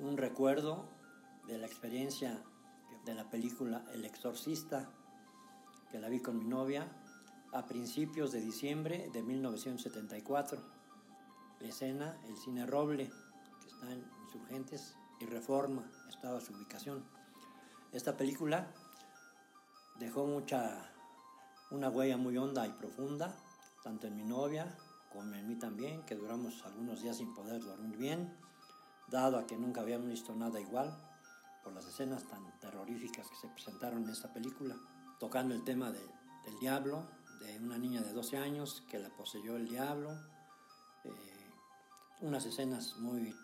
un recuerdo de la experiencia de la película El Exorcista, que la vi con mi novia a principios de diciembre de 1974. La escena, el cine Roble, que está en Insurgentes y Reforma, estaba su ubicación. Esta película dejó mucha, una huella muy honda y profunda, tanto en mi novia como en mí también, que duramos algunos días sin poder dormir bien, dado a que nunca habíamos visto nada igual por las escenas tan terroríficas que se presentaron en esta película, tocando el tema del diablo, de una niña de 12 años que la poseyó el diablo, eh, unas escenas muy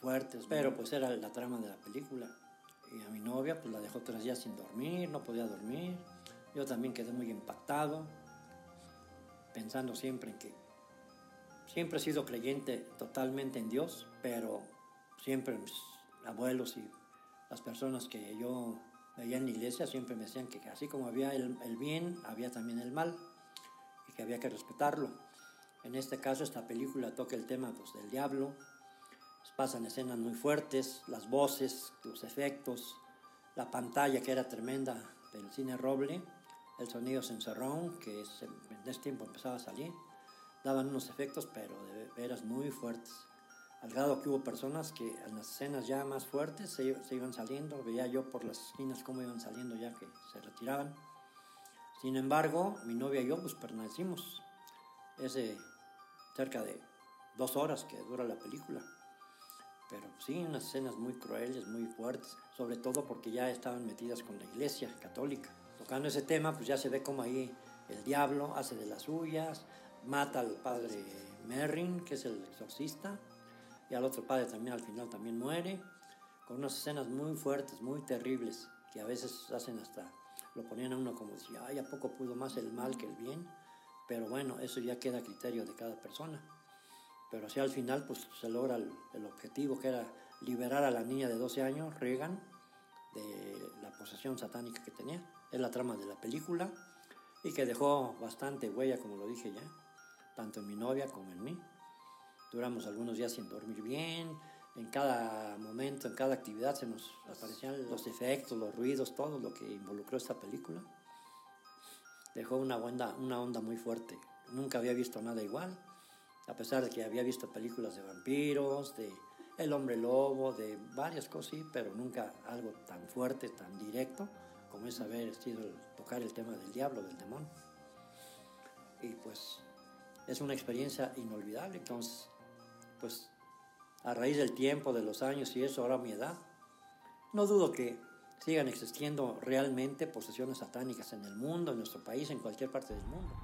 fuertes, pero pues era la trama de la película. Y a mi novia pues la dejó tres días sin dormir, no podía dormir. Yo también quedé muy impactado, pensando siempre en que siempre he sido creyente totalmente en Dios, pero siempre mis abuelos y las personas que yo veía en la iglesia siempre me decían que así como había el, bien, había también el mal y que había que respetarlo. En este caso, esta película toca el tema pues, del diablo, pasan escenas muy fuertes, las voces, los efectos, la pantalla que era tremenda del cine Roble, el sonido cencerrón que en ese tiempo empezaba a salir, daban unos efectos pero de veras muy fuertes al grado que hubo personas que en las escenas ya más fuertes se, iban saliendo, veía yo por las esquinas cómo iban saliendo ya que se retiraban. Sin embargo, mi novia y yo pues permanecimos ese cerca de dos horas que dura la película. Pero sí, unas escenas muy crueles, muy fuertes, sobre todo porque ya estaban metidas con la iglesia católica. Tocando ese tema, pues ya se ve como ahí el diablo hace de las suyas, mata al padre Merrin, que es el exorcista, y al otro padre también al final también muere, con unas escenas muy fuertes, muy terribles, que a veces hacen hasta, lo ponían a uno como decía, ay, ¿a poco pudo más el mal que el bien? Pero bueno, eso ya queda a criterio de cada persona. Pero así al final pues se logra el, el objetivo que era liberar a la niña de 12 años, Regan, de la posesión satánica que tenía. Es la trama de la película y que dejó bastante huella, como lo dije ya, tanto en mi novia como en mí. Duramos algunos días sin dormir bien. En cada momento, en cada actividad se nos aparecían los efectos, los ruidos, todo lo que involucró esta película. Dejó una onda, una onda muy fuerte. Nunca había visto nada igual, a pesar de que había visto películas de vampiros, de El hombre lobo, de varias cosas, sí, pero nunca algo tan fuerte, tan directo como es haber sido tocar el tema del diablo, del demonio. Y pues es una experiencia inolvidable. Entonces, pues a raíz del tiempo, de los años y eso, ahora mi edad, no dudo que sigan existiendo realmente posesiones satánicas en el mundo, en nuestro país, en cualquier parte del mundo.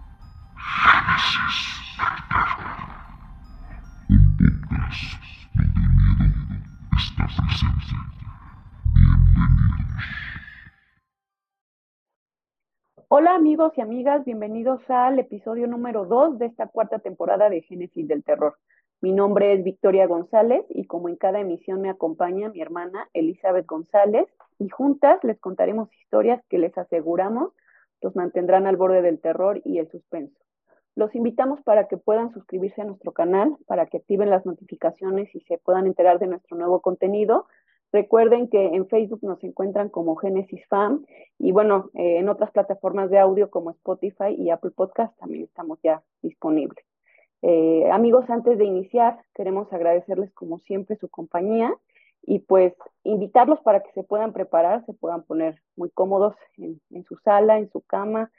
Hola amigos y amigas, bienvenidos al episodio número 2 de esta cuarta temporada de Génesis del Terror. Mi nombre es Victoria González y como en cada emisión me acompaña mi hermana Elizabeth González y juntas les contaremos historias que les aseguramos los mantendrán al borde del terror y el suspenso. Los invitamos para que puedan suscribirse a nuestro canal, para que activen las notificaciones y se puedan enterar de nuestro nuevo contenido. Recuerden que en Facebook nos encuentran como Genesis Fam y bueno, eh, en otras plataformas de audio como Spotify y Apple Podcast también estamos ya disponibles. Eh, amigos, antes de iniciar, queremos agradecerles como siempre su compañía y pues invitarlos para que se puedan preparar, se puedan poner muy cómodos en, en su sala, en su cama,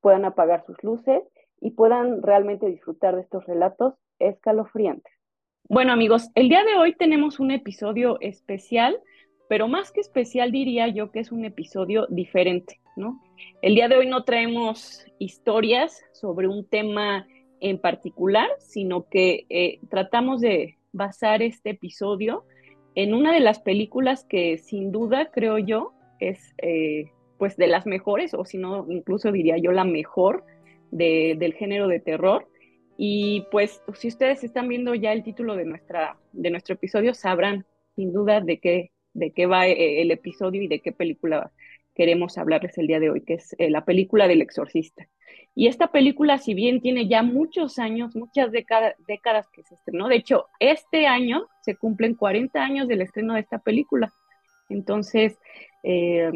puedan apagar sus luces y puedan realmente disfrutar de estos relatos escalofriantes. Bueno amigos, el día de hoy tenemos un episodio especial, pero más que especial diría yo que es un episodio diferente, ¿no? El día de hoy no traemos historias sobre un tema en particular, sino que eh, tratamos de basar este episodio en una de las películas que sin duda creo yo es eh, pues de las mejores, o si no, incluso diría yo la mejor del género de terror. Y pues si ustedes están viendo ya el título de, nuestra, de nuestro episodio, sabrán sin duda de qué, de qué va eh, el episodio y de qué película queremos hablarles el día de hoy, que es la película del exorcista. Y esta película, si bien tiene ya muchos años, muchas décadas, que se estrenó, de hecho, este año se cumplen 40 años del estreno de esta película. Entonces, eh,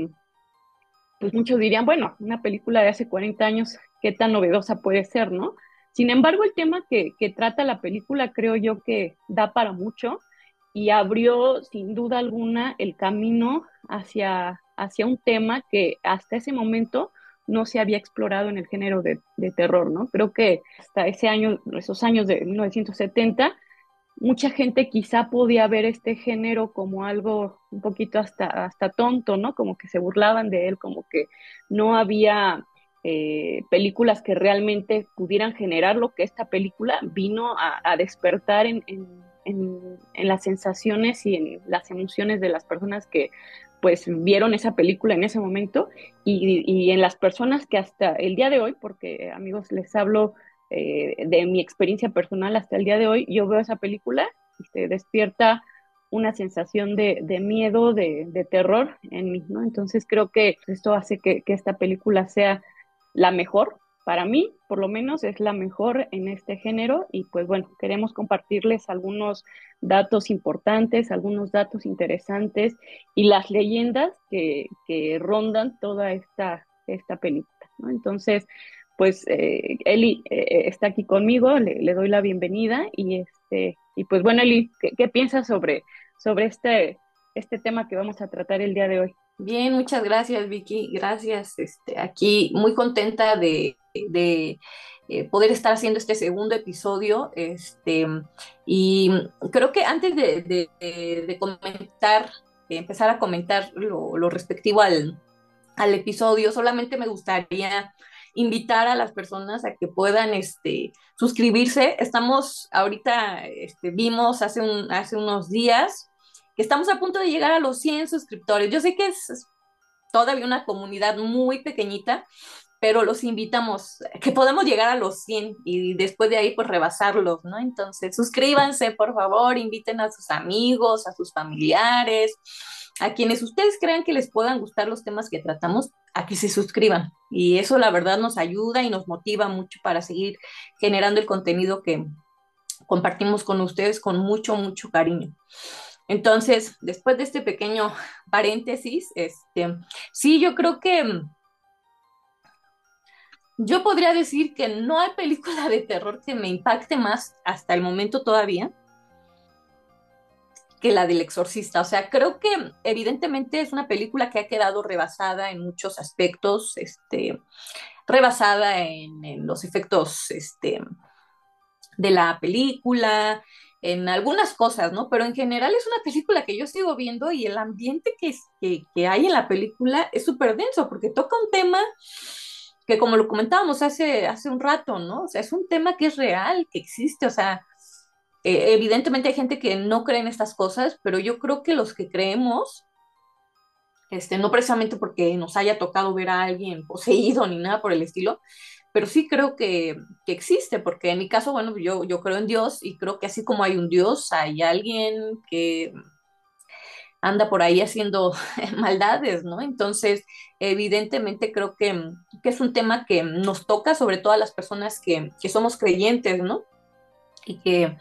pues muchos dirían, bueno, una película de hace 40 años, ¿qué tan novedosa puede ser, no? Sin embargo, el tema que, que trata la película creo yo que da para mucho y abrió sin duda alguna el camino hacia, hacia un tema que hasta ese momento no se había explorado en el género de, terror, ¿no? Creo que hasta ese año, esos años de 1970, mucha gente quizá podía ver este género como algo un poquito hasta, hasta tonto, ¿no? Como que se burlaban de él, como que no había eh, películas que realmente pudieran generar lo que esta película vino a, despertar en, en, las sensaciones y en las emociones de las personas que pues vieron esa película en ese momento y, en las personas que hasta el día de hoy, porque amigos les hablo eh, de mi experiencia personal hasta el día de hoy, yo veo esa película y se despierta una sensación de, miedo, de, terror en mí, ¿no? Entonces creo que esto hace que, que esta película sea la mejor para mí, por lo menos, es la mejor en este género y pues bueno, queremos compartirles algunos datos importantes, algunos datos interesantes y las leyendas que, rondan toda esta, esta película. ¿no? Entonces, pues eh, Eli eh, está aquí conmigo, le, doy la bienvenida y este y pues bueno Eli, ¿qué, qué piensas sobre, sobre este, este tema que vamos a tratar el día de hoy? Bien, muchas gracias Vicky, gracias. Este, aquí muy contenta de, de eh, poder estar haciendo este segundo episodio. Este, y creo que antes de, comentar, empezar a comentar lo, respectivo al, al, episodio, solamente me gustaría invitar a las personas a que puedan este, suscribirse. Estamos ahorita, este, vimos hace, un, hace unos días que estamos a punto de llegar a los 100 suscriptores. Yo sé que es todavía una comunidad muy pequeñita, pero los invitamos que podamos llegar a los 100 y después de ahí pues rebasarlos, ¿no? Entonces suscríbanse, por favor, inviten a sus amigos, a sus familiares, a quienes ustedes crean que les puedan gustar los temas que tratamos, a que se suscriban. Y eso la verdad nos ayuda y nos motiva mucho para seguir generando el contenido que compartimos con ustedes con mucho, mucho cariño. Entonces, después de este pequeño paréntesis, este, sí, yo creo que yo podría decir que no hay película de terror que me impacte más hasta el momento todavía que la del exorcista. O sea, creo que evidentemente es una película que ha quedado rebasada en muchos aspectos, este, rebasada en, los efectos este, de la película, en algunas cosas, ¿no? Pero en general es una película que yo sigo viendo y el ambiente que, que, que hay en la película es súper denso porque toca un tema que como lo comentábamos hace, hace un rato, ¿no? O sea, es un tema que es real, que existe, o sea, eh, evidentemente hay gente que no cree en estas cosas, pero yo creo que los que creemos, este, no precisamente porque nos haya tocado ver a alguien poseído ni nada por el estilo, pero sí creo que, que, existe, porque en mi caso, bueno, yo, yo creo en Dios y creo que así como hay un Dios, hay alguien que anda por ahí haciendo maldades, ¿no? Entonces, evidentemente creo que, es un tema que nos toca, sobre todo a las personas que, somos creyentes, ¿no? Y que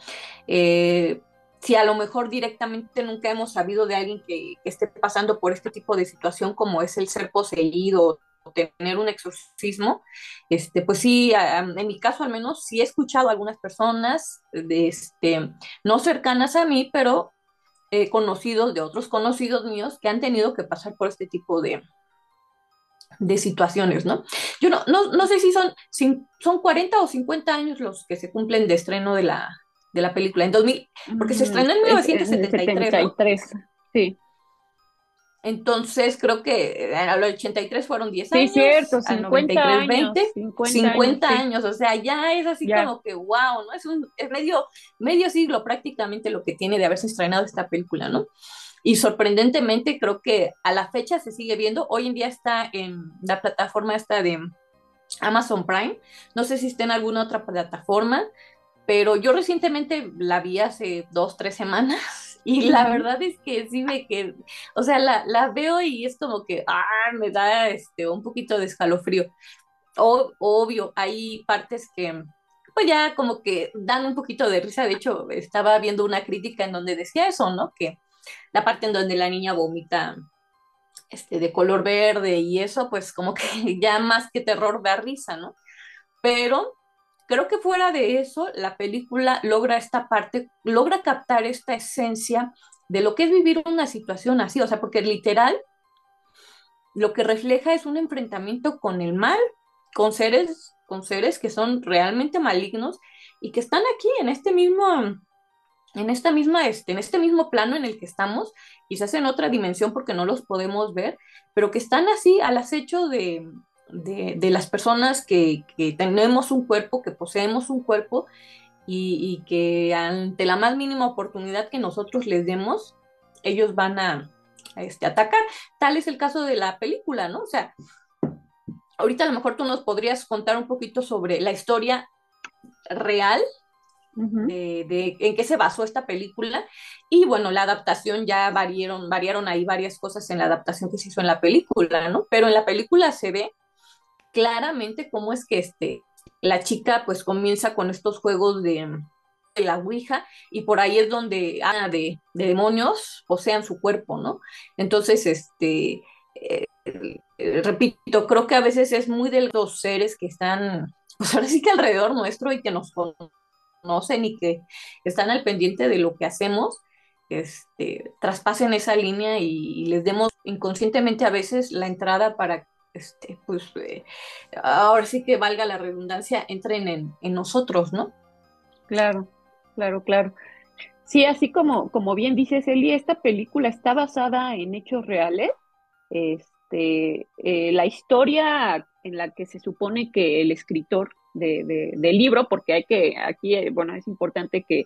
eh, si a lo mejor directamente nunca hemos sabido de alguien que, esté pasando por este tipo de situación como es el ser poseído o tener un exorcismo, este, pues sí, en mi caso al menos sí he escuchado a algunas personas de, este, no cercanas a mí, pero eh, conocidos de otros conocidos míos que han tenido que pasar por este tipo de, de situaciones, ¿no? Yo no, no, sé si son, si son 40 o 50 años los que se cumplen de estreno de la, de la película, en 2000, porque se estrenó en 1973. sí. Entonces creo que a los 83 fueron 10 años. Sí, cierto, 50 años, 20, 50, años, o sea, ya es así como que wow, ¿no? Es, un, es medio, medio siglo prácticamente lo que tiene de haberse estrenado esta película, ¿no? Y sorprendentemente creo que a la fecha se sigue viendo, hoy en día está en la plataforma esta de Amazon Prime, no sé si está en alguna otra plataforma, pero yo recientemente la vi hace dos, tres semanas y la verdad es que sí me que, o sea, la, la, veo y es como que, ah, me da este, un poquito de escalofrío. obvio, hay partes que pues ya como que dan un poquito de risa. De hecho, estaba viendo una crítica en donde decía eso, ¿no? Que la parte en donde la niña vomita este, de color verde y eso, pues como que ya más que terror da risa, ¿no? Pero creo que fuera de eso, la película logra esta parte, logra captar esta esencia de lo que es vivir una situación así, o sea, porque literal lo que refleja es un enfrentamiento con el mal, con seres, con seres que son realmente malignos y que están aquí en este mismo, en esta misma, este, en este mismo plano en el que estamos, quizás en otra dimensión porque no los podemos ver, pero que están así al acecho de, de, las personas que, tenemos un cuerpo, que poseemos un cuerpo y, que ante la más mínima oportunidad que nosotros les demos, ellos van a, este, atacar. Tal es el caso de la película, ¿no? O sea, ahorita a lo mejor tú nos podrías contar un poquito sobre la historia real de, en qué se basó esta película. Y bueno, la adaptación ya variaron, variaron ahí varias cosas en la adaptación que se hizo en la película, ¿no? Pero en la película se ve claramente cómo es que este, la chica pues comienza con estos juegos de, la Ouija y por ahí es donde Ana de, demonios posean su cuerpo, ¿no? Entonces, este, eh, eh, repito, creo que a veces es muy de los seres que están, pues ahora sí que alrededor nuestro y que nos conocen y que están al pendiente de lo que hacemos, este, traspasen esa línea y, y les demos inconscientemente a veces la entrada para este, pues eh, ahora sí que valga la redundancia, entren en, nosotros, ¿no? Claro, claro, claro. Sí, así como, como bien dices, Eli, esta película está basada en hechos reales. Este, eh, la historia en la que se supone que el escritor de, del libro, porque hay que, aquí, eh, bueno, es importante que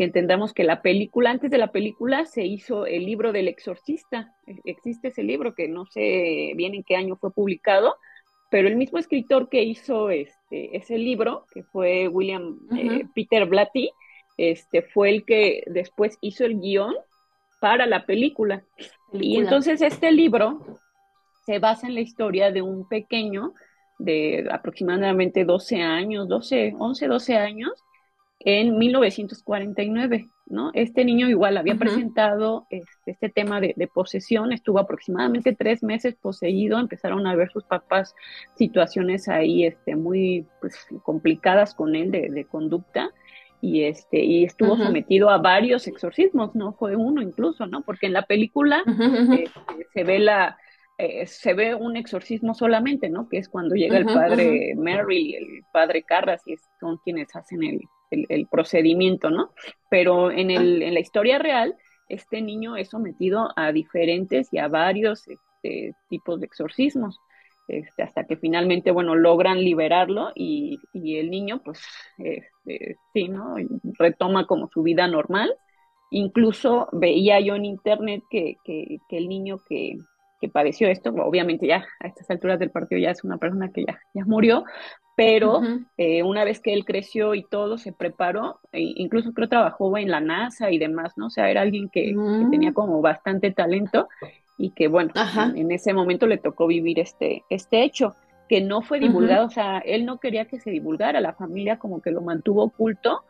que entendamos que la película, antes de la película se hizo el libro del exorcista. E, existe ese libro que no sé bien en qué año fue publicado, pero el mismo escritor que hizo este, ese libro, que fue William eh, Peter Blatty, este, fue el que después hizo el guion para la película. Y entonces este libro se basa en la historia de un pequeño de aproximadamente 12 años, 12, 11, 12 años, en 1949, ¿no? Este niño igual había presentado este, este tema de, posesión, estuvo aproximadamente tres meses poseído, empezaron a ver sus papás situaciones ahí este, muy pues, complicadas con él de, conducta y este y estuvo sometido a varios exorcismos, no fue uno incluso, ¿no? Porque en la película este, se ve la eh, se ve un exorcismo solamente, ¿no? Que es cuando llega el padre Merrill y el padre Carras y son quienes hacen el, el, procedimiento, ¿no? Pero en, el, en la historia real, este niño es sometido a diferentes y a varios este, tipos de exorcismos. Este, hasta que finalmente, bueno, logran liberarlo y, el niño, pues, este, sí, ¿no? Retoma como su vida normal. Incluso veía yo en internet que, que, que el niño que, que padeció esto, obviamente ya a estas alturas del partido ya es una persona que ya, ya murió, pero eh, una vez que él creció y todo, se preparó, e incluso creo trabajó en la NASA y demás, ¿no? O sea, era alguien que, tenía mm. como bastante talento y que, bueno, en, ese momento le tocó vivir este, este hecho, que no fue divulgado, o sea, él no quería que se divulgara, la familia como que lo mantuvo oculto,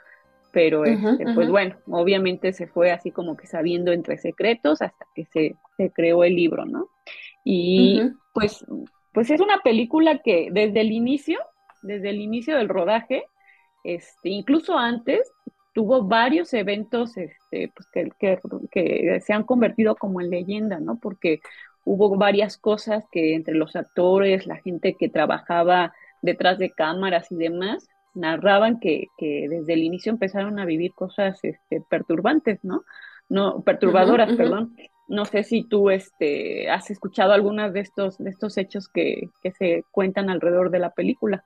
pero este, pues bueno, obviamente se fue así como que sabiendo entre secretos hasta que se, se creó el libro, ¿no? Y pues, pues es una película que desde el inicio desde el inicio del rodaje, este, incluso antes, tuvo varios eventos este, pues que, que, se han convertido como en leyenda, ¿no? Porque hubo varias cosas que entre los actores, la gente que trabajaba detrás de cámaras y demás, narraban que, que desde el inicio empezaron a vivir cosas este, perturbantes, ¿no? No, perturbadoras, perdón. No sé si tú este, has escuchado algunas de estos, de estos hechos que, que se cuentan alrededor de la película.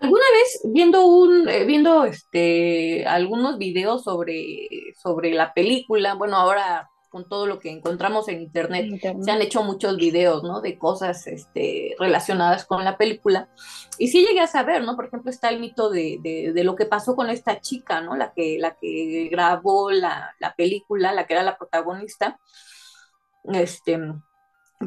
Alguna vez viendo un, eh, viendo este algunos videos sobre, sobre la película, bueno, ahora con todo lo que encontramos en internet, se han hecho muchos videos, ¿no? De cosas este, relacionadas con la película. Y sí llegué a saber, ¿no? Por ejemplo, está el mito de, de, lo que pasó con esta chica, ¿no? La que, la que grabó la, la película, la que era la protagonista. Este,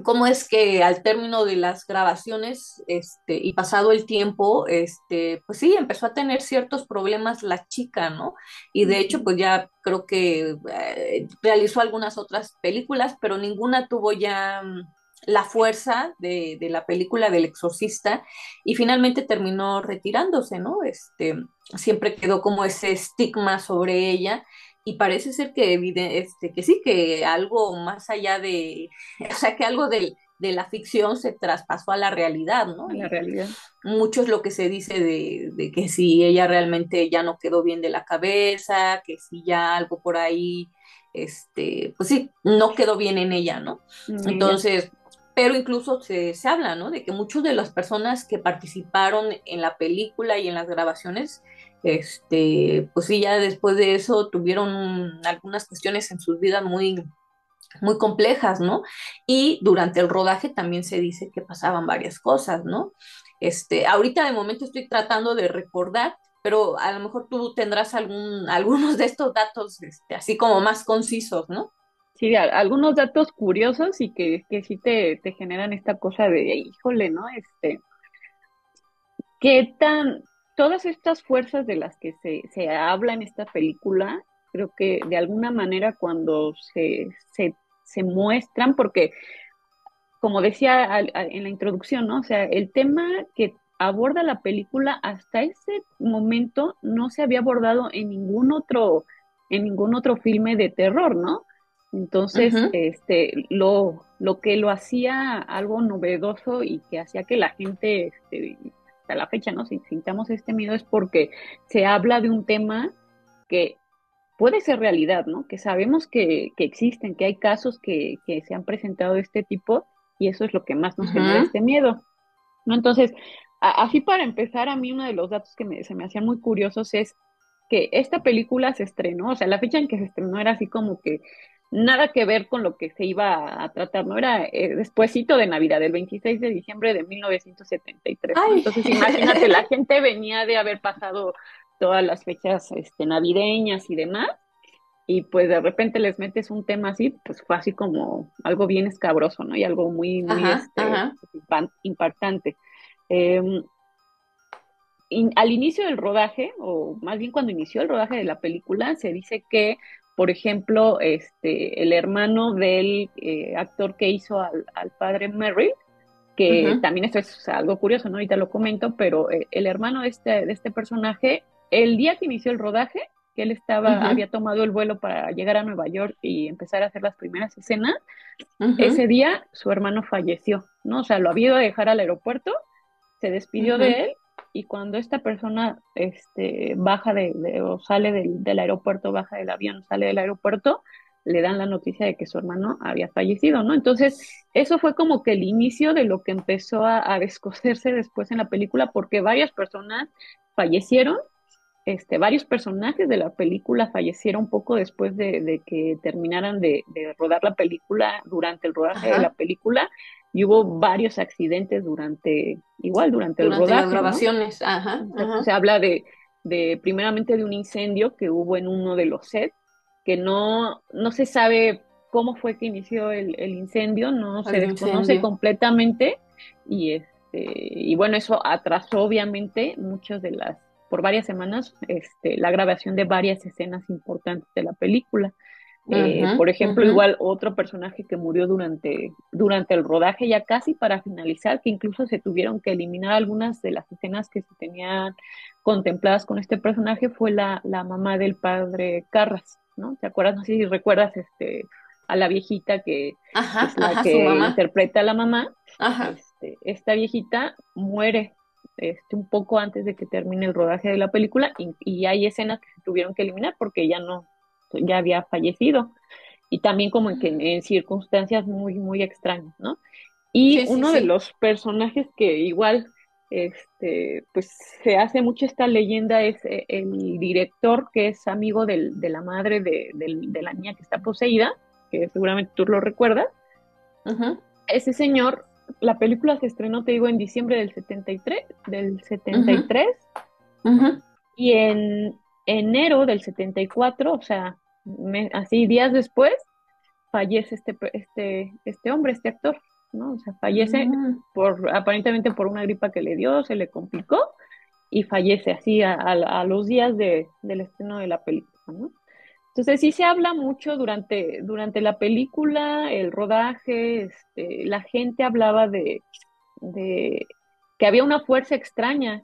cómo es que al término de las grabaciones este, y pasado el tiempo, este, pues sí, empezó a tener ciertos problemas la chica, ¿no? Y de hecho, pues ya creo que eh, realizó algunas otras películas, pero ninguna tuvo ya mm, la fuerza de, de, la película del exorcista y finalmente terminó retirándose, ¿no? Este, siempre quedó como ese estigma sobre ella y parece ser que, este, que sí, que algo más allá de, o sea, que algo de, de la ficción se traspasó a la realidad, ¿no? A la realidad. Mucho es lo que se dice de, de, que si ella realmente ya no quedó bien de la cabeza, que si ya algo por ahí, este, pues sí, no quedó bien en ella, ¿no? Entonces, pero incluso se, se habla, ¿no? De que muchas de las personas que participaron en la película y en las grabaciones, este, pues sí, ya después de eso tuvieron algunas cuestiones en sus vidas muy, muy complejas, ¿no? Y durante el rodaje también se dice que pasaban varias cosas, ¿no? Este, ahorita de momento estoy tratando de recordar, pero a lo mejor tú tendrás algún, algunos de estos datos este, así como más concisos, ¿no? Sí, algunos datos curiosos y que, que sí te, te generan esta cosa de, híjole, ¿no? Este, ¿qué tan, todas estas fuerzas de las que se, se, habla en esta película, creo que de alguna manera cuando se, se, se muestran, porque como decía en la introducción, ¿no? O sea, el tema que aborda la película hasta ese momento no se había abordado en ningún otro, en ningún otro filme de terror, ¿no? Entonces, uh -huh. este, lo, lo que lo hacía algo novedoso y que hacía que la gente, este, hasta la fecha, ¿no? Si sintamos este miedo es porque se habla de un tema que puede ser realidad, ¿no? Que sabemos que, que existen, que hay casos que, que, se han presentado de este tipo y eso es lo que más nos uh -huh. genera este miedo, ¿no? Entonces, a, así para empezar, a mí uno de los datos que me, se me hacían muy curiosos es que esta película se estrenó, o sea, la fecha en que se estrenó era así como que nada que ver con lo que se iba a tratar, ¿no? Era eh, despuésito de Navidad, el 26 de diciembre de 1973. ¿no? Entonces, imagínate, la gente venía de haber pasado todas las fechas este, navideñas y demás, y pues de repente les metes un tema así, pues fue así como algo bien escabroso, ¿no? Y algo muy, muy ajá, este, ajá. impactante. Eh, in, al inicio del rodaje, o más bien cuando inició el rodaje de la película, se dice que por ejemplo, este, el hermano del eh, actor que hizo al, al padre Merrill, que uh -huh. también esto es algo curioso, ¿no? Ahorita lo comento, pero eh, el hermano de este, de este personaje, el día que inició el rodaje, que él estaba, uh -huh. había tomado el vuelo para llegar a Nueva York y empezar a hacer las primeras escenas, uh -huh. ese día su hermano falleció, ¿no? O sea, lo había ido a dejar al aeropuerto, se despidió de él y cuando esta persona este, baja de, de o sale del, del, aeropuerto, baja del avión, sale del aeropuerto, le dan la noticia de que su hermano había fallecido, ¿no? Entonces, eso fue como que el inicio de lo que empezó a, a descoserse después en la película, porque varias personas fallecieron, este, varios personajes de la película fallecieron poco después de, de que terminaran de, de, rodar la película, durante el rodaje Ajá. de la película, y hubo varios accidentes durante, igual durante, durante el rodaje. Las grabaciones, ¿no? ajá, ajá. Se habla de, de, primeramente de un incendio que hubo en uno de los sets, que no, no se sabe cómo fue que inició el, el incendio, no el se desconoce incendio. completamente, y este, y bueno, eso atrasó obviamente muchas de las, por varias semanas, este, la grabación de varias escenas importantes de la película. Eh, uh -huh, por ejemplo, uh -huh. igual otro personaje que murió durante, durante el rodaje, ya casi para finalizar, que incluso se tuvieron que eliminar algunas de las escenas que se tenían contempladas con este personaje, fue la, la mamá del padre Carras, ¿no? ¿Te acuerdas? No sé si recuerdas este, a la viejita que ajá, es la ajá, que interpreta a la mamá. Este, esta viejita muere este, un poco antes de que termine el rodaje de la película y, y hay escenas que se tuvieron que eliminar porque ya no ya había fallecido y también como en, que, en circunstancias muy, muy extrañas, ¿no? Y sí, uno sí, de sí. los personajes que igual, este, pues se hace mucho esta leyenda es eh, el director que es amigo del, de la madre de, la niña que está poseída, que seguramente tú lo recuerdas. Uh -huh. Ese señor, la película se estrenó, te digo, en diciembre del 73, del 73, uh -huh. Uh -huh. y en enero del 74, o sea, me, así días después, fallece este, este, este hombre, este actor. ¿no? O sea, fallece Mm. por, aparentemente por una gripa que le dio, se le complicó y fallece así a, a- a los días de, del estreno de la película, ¿no? Entonces sí se habla mucho durante, durante la película, el rodaje, este, la gente hablaba de, de que había una fuerza extraña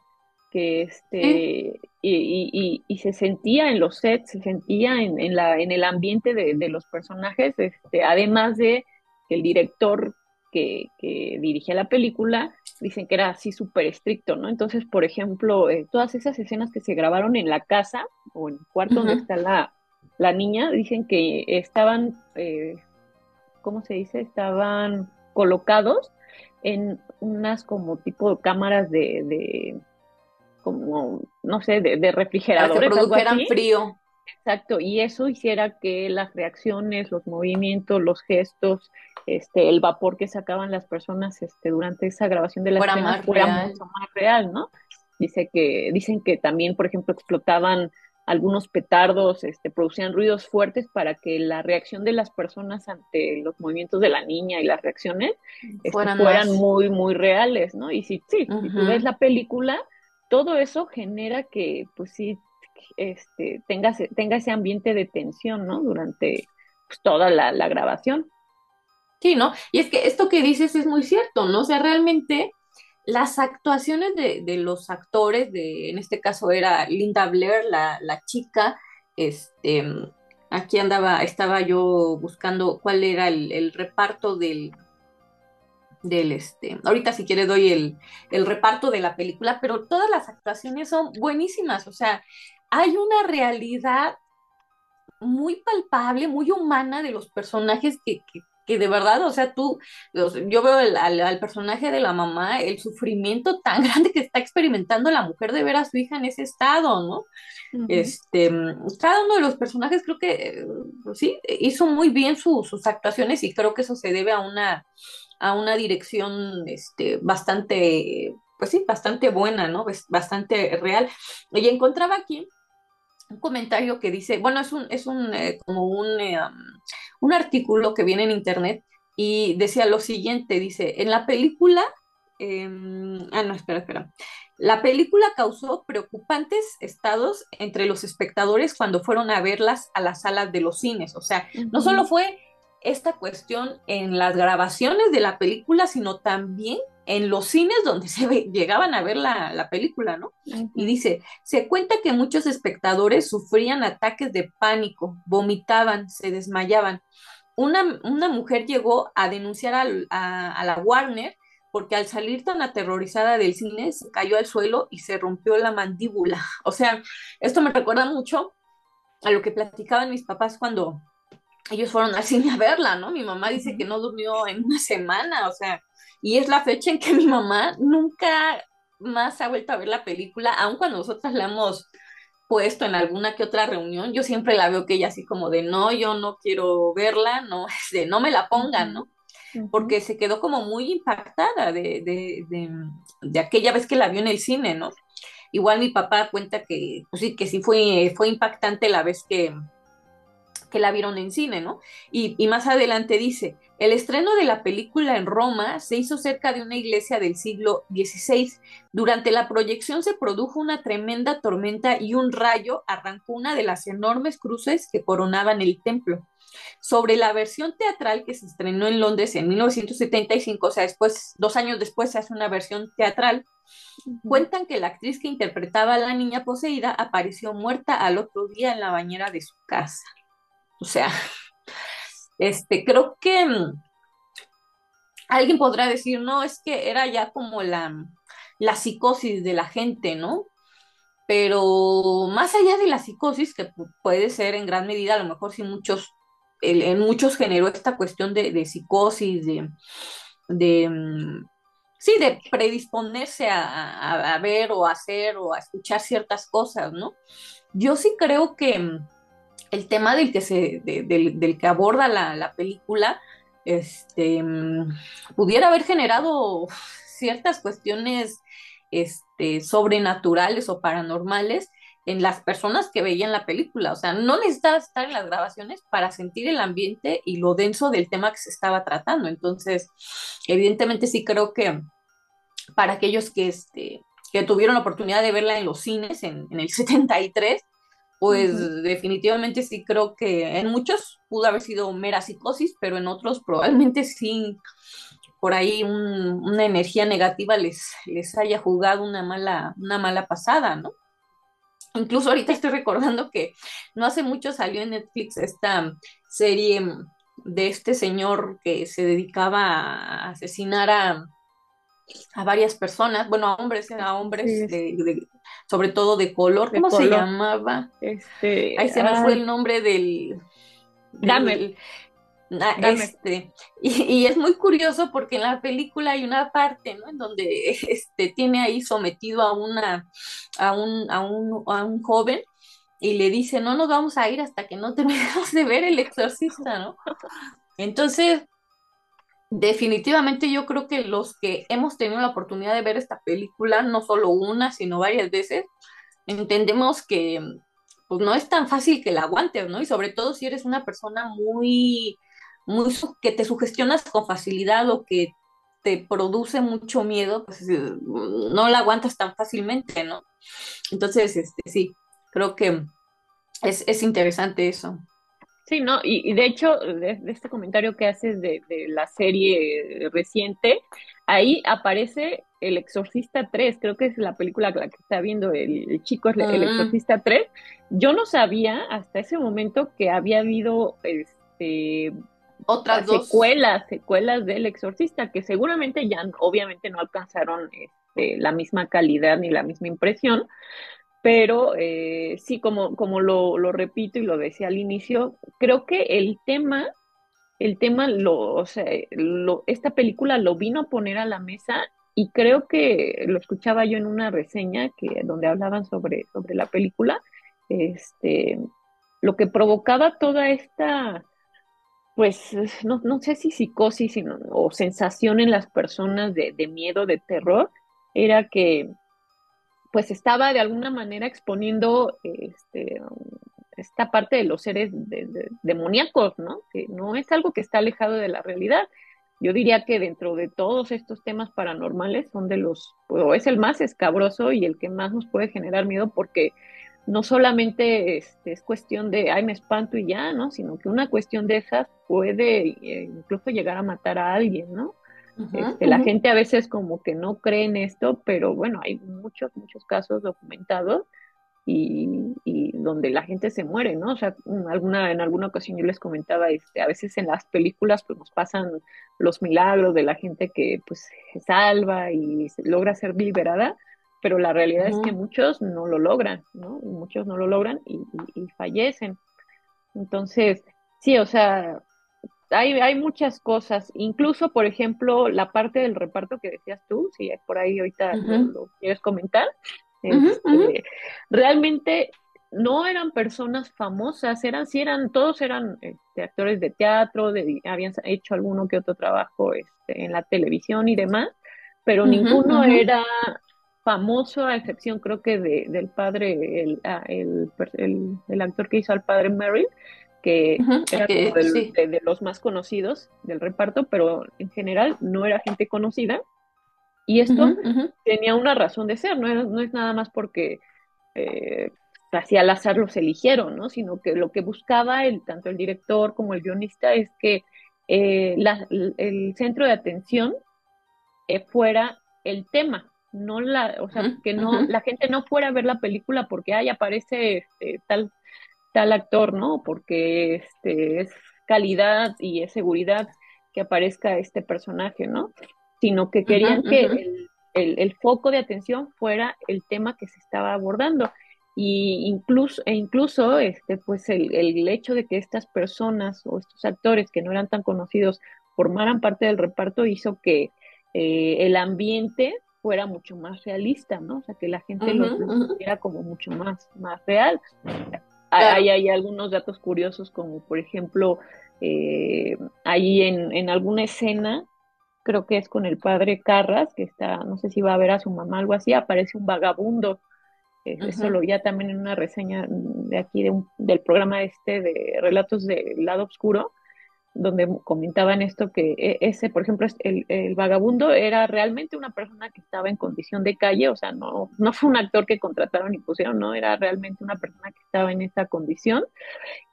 que este y- y- y se sentía en los sets, se sentía en, en la, en el ambiente de, de los personajes, este, además de que el director que, que dirigía la película dicen que era así súper estricto, ¿no? Entonces, por ejemplo, eh, todas esas escenas que se grabaron en la casa o en el cuarto donde está la, la niña, dicen que estaban, eh, ¿cómo se dice? Estaban colocados en unas como tipo cámaras de, de como, no sé, de, de que refrigeradores, algo produjeran así. frío. Exacto, y eso hiciera que las reacciones, los movimientos, los gestos, este, el vapor que sacaban las personas este, durante esa grabación de la Fuera escena más fuera real. mucho más real, ¿no? Dice que, dicen que también, por ejemplo, explotaban algunos petardos, este, producían ruidos fuertes para que la reacción de las personas ante los movimientos de la niña y las reacciones este, Fueran muy, muy reales, ¿no? Y si, sí, si tú ves la película, todo eso genera que, pues sí, este, tenga, tenga ese ambiente de tensión, ¿no? Durante pues, toda la, grabación. Sí, ¿no? Y es que esto que dices es muy cierto, ¿no? O sea, realmente las actuaciones de, de los actores, de, en este caso era Linda Blair, la, la chica, este, aquí andaba, estaba yo buscando cuál era el reparto del, del, este, ahorita si quieres doy el, el reparto de la película, pero todas las actuaciones son buenísimas, o sea, hay una realidad muy palpable, muy humana de los personajes que, que, que de verdad, o sea, tú, yo veo el- al, al personaje de la mamá, el sufrimiento tan grande que está experimentando la mujer de ver a su hija en ese estado, ¿no? Este, cada uno de los personajes creo que eh, sí hizo muy bien su- sus actuaciones y creo que eso se debe a una, a una dirección este, bastante, pues sí, bastante buena, ¿no? Bas- Bastante real. Y encontraba aquí un comentario que dice, bueno, es un, es un, eh, como un, eh, um, un artículo que viene en internet y decía lo siguiente, dice, en la película, eh, ah, no, espera, espera. La película causó preocupantes estados entre los espectadores cuando fueron a verlas a las salas de los cines. O sea, no solo fue esta cuestión en las grabaciones de la película, sino también en los cines donde se ve- llegaban a ver la, la película, ¿no? Ujú. Y dice, se cuenta que muchos espectadores sufrían ataques de pánico, vomitaban, se desmayaban. Una, una mujer llegó a denunciar a, a la Warner porque al salir tan aterrorizada del cine se cayó al suelo y se rompió la mandíbula. O sea, esto me recuerda mucho a lo que platicaban mis papás cuando ellos fueron al cine a verla, ¿no? Mi mamá dice que no durmió en una semana, o sea, y es la fecha en que mi mamá nunca más ha vuelto a ver la película, aun cuando nosotras la hemos puesto en alguna que otra reunión, yo siempre la veo que ella así como de no, yo no quiero verla, no, de no me la pongan, ¿no? Porque se quedó como muy impactada de, de, de, de aquella vez que la vio en el cine, ¿no? Igual mi papá cuenta que, pues sí, que sí fue, fue impactante la vez que, que la vieron en cine, ¿no? Y, y, más adelante dice, el estreno de la película en Roma se hizo cerca de una iglesia del siglo XVI. Durante la proyección se produjo una tremenda tormenta y un rayo arrancó una de las enormes cruces que coronaban el templo. Sobre la versión teatral que se estrenó en Londres en 1975, o sea, después, dos años después se hace una versión teatral, cuentan que la actriz que interpretaba a la niña poseída apareció muerta al otro día en la bañera de su casa. O sea, este, creo que um, alguien podrá decir, no, es que era ya como la, la psicosis de la gente, ¿no? Pero más allá de la psicosis, que puede ser en gran medida, a lo mejor si muchos, en muchos generó esta cuestión de, psicosis, de, de, um, sí, de predisponerse a, a, a, ver o a hacer o a escuchar ciertas cosas, ¿no? Yo sí creo que el tema del que se de, del, que aborda la, la, película este pudiera haber generado ciertas cuestiones este, sobrenaturales o paranormales en las personas que veían la película. O sea, no necesitaba estar en las grabaciones para sentir el ambiente y lo denso del tema que se estaba tratando. Entonces, evidentemente sí creo que para aquellos que, este, que tuvieron la oportunidad de verla en los cines en, en el 73, pues definitivamente sí creo que en muchos pudo haber sido mera psicosis, pero en otros probablemente sí por ahí una energía negativa les, les haya jugado una mala, una mala pasada, ¿no? Incluso ahorita estoy recordando que no hace mucho salió en Netflix esta serie de este señor que se dedicaba a asesinar a, a varias personas, bueno, a hombres, a hombres, sobre todo de color, ¿cómo se llamaba? Este, Ahí se me fue el nombre del... del este, y, es muy curioso porque en la película hay una parte, ¿no? En donde este, tiene ahí sometido a una, a un, a un, a un joven y le dice, no nos vamos a ir hasta que no terminemos de ver el exorcista, ¿no? Entonces, definitivamente yo creo que los que hemos tenido la oportunidad de ver esta película, no solo una, sino varias veces, entendemos que pues no es tan fácil que la aguantes, ¿no? Y sobre todo si eres una persona muy, muy que te sugestionas con facilidad o que te produce mucho miedo, pues no la aguantas tan fácilmente, ¿no? Entonces, este, sí, creo que es, es interesante eso. Sí, ¿no? Y, de hecho, de, este comentario que haces de, la serie reciente, ahí aparece El Exorcista 3, creo que es la película la que está viendo el, chico, es El Exorcista 3. Yo no sabía hasta ese momento que había habido este otras secuelas, secuelas del Exorcista, que seguramente ya obviamente no alcanzaron este, la misma calidad ni la misma impresión, pero eh, sí, como, como lo, repito y lo decía al inicio, creo que el tema, el tema, lo, o sea, lo, esta película lo vino a poner a la mesa y creo que lo escuchaba yo en una reseña que, donde hablaban sobre, sobre la película, este, lo que provocaba toda esta, pues, no, no sé si psicosis sino, o sensación en las personas de, de miedo, de terror, era que pues estaba de alguna manera exponiendo este, esta parte de los seres demoníacos, ¿no? Que no es algo que está alejado de la realidad. Yo diría que dentro de todos estos temas paranormales son de los, o es el más escabroso y el que más nos puede generar miedo porque no solamente este, es cuestión de, ay, me espanto y ya, ¿no? Sino que una cuestión de esas puede eh, incluso llegar a matar a alguien, ¿no? Este, la gente a veces como que no cree en esto, pero bueno, hay muchos, muchos casos documentados y, donde la gente se muere, ¿no? O sea, alguna, en alguna ocasión yo les comentaba, este, a veces en las películas pues nos pasan los milagros de la gente que pues se salva y logra ser liberada, pero la realidad es que muchos no lo logran, ¿no? muchos no lo logran y, y fallecen. Entonces, sí, o sea, hay, hay muchas cosas, incluso, por ejemplo, la parte del reparto que decías tú, si por ahí ahorita lo, quieres comentar, este, realmente no eran personas famosas, eran, sí eran, todos eran este, actores de teatro, de, habían hecho alguno que otro trabajo este, en la televisión y demás, pero ninguno era famoso, a excepción creo que de, del padre, el, ah, el, el, el, actor que hizo al padre Merrill, que era de, los más conocidos del reparto, pero en general no era gente conocida. Y esto tenía una razón de ser, no, no es nada más porque eh, así al azar los eligieron, ¿no? sino que lo que buscaba el, tanto el director como el guionista es que eh, el centro de atención eh, fuera el tema, no la, o sea, que no, la gente no fuera a ver la película porque ahí aparece este, tal tal actor, ¿no? Porque este, es calidad y es seguridad que aparezca este personaje, ¿no? Sino que querían que el, foco de atención fuera el tema que se estaba abordando. Y incluso, e incluso este, pues el, el hecho de que estas personas o estos actores que no eran tan conocidos formaran parte del reparto hizo que eh, el ambiente fuera mucho más realista, ¿no? O sea, que la gente lo, viera como mucho más, más real. Hay, hay, algunos datos curiosos, como por ejemplo, eh, ahí en, en alguna escena, creo que es con el padre Carras, que está, no sé si va a ver a su mamá, algo así, aparece un vagabundo. Eh, eso lo vi también en una reseña de aquí de del programa este de relatos del lado oscuro, donde comentaban esto que e, ese, por ejemplo, el, el, vagabundo era realmente una persona que estaba en condición de calle, o sea, no, no fue un actor que contrataron y pusieron, no, era realmente una persona que estaba en esa condición.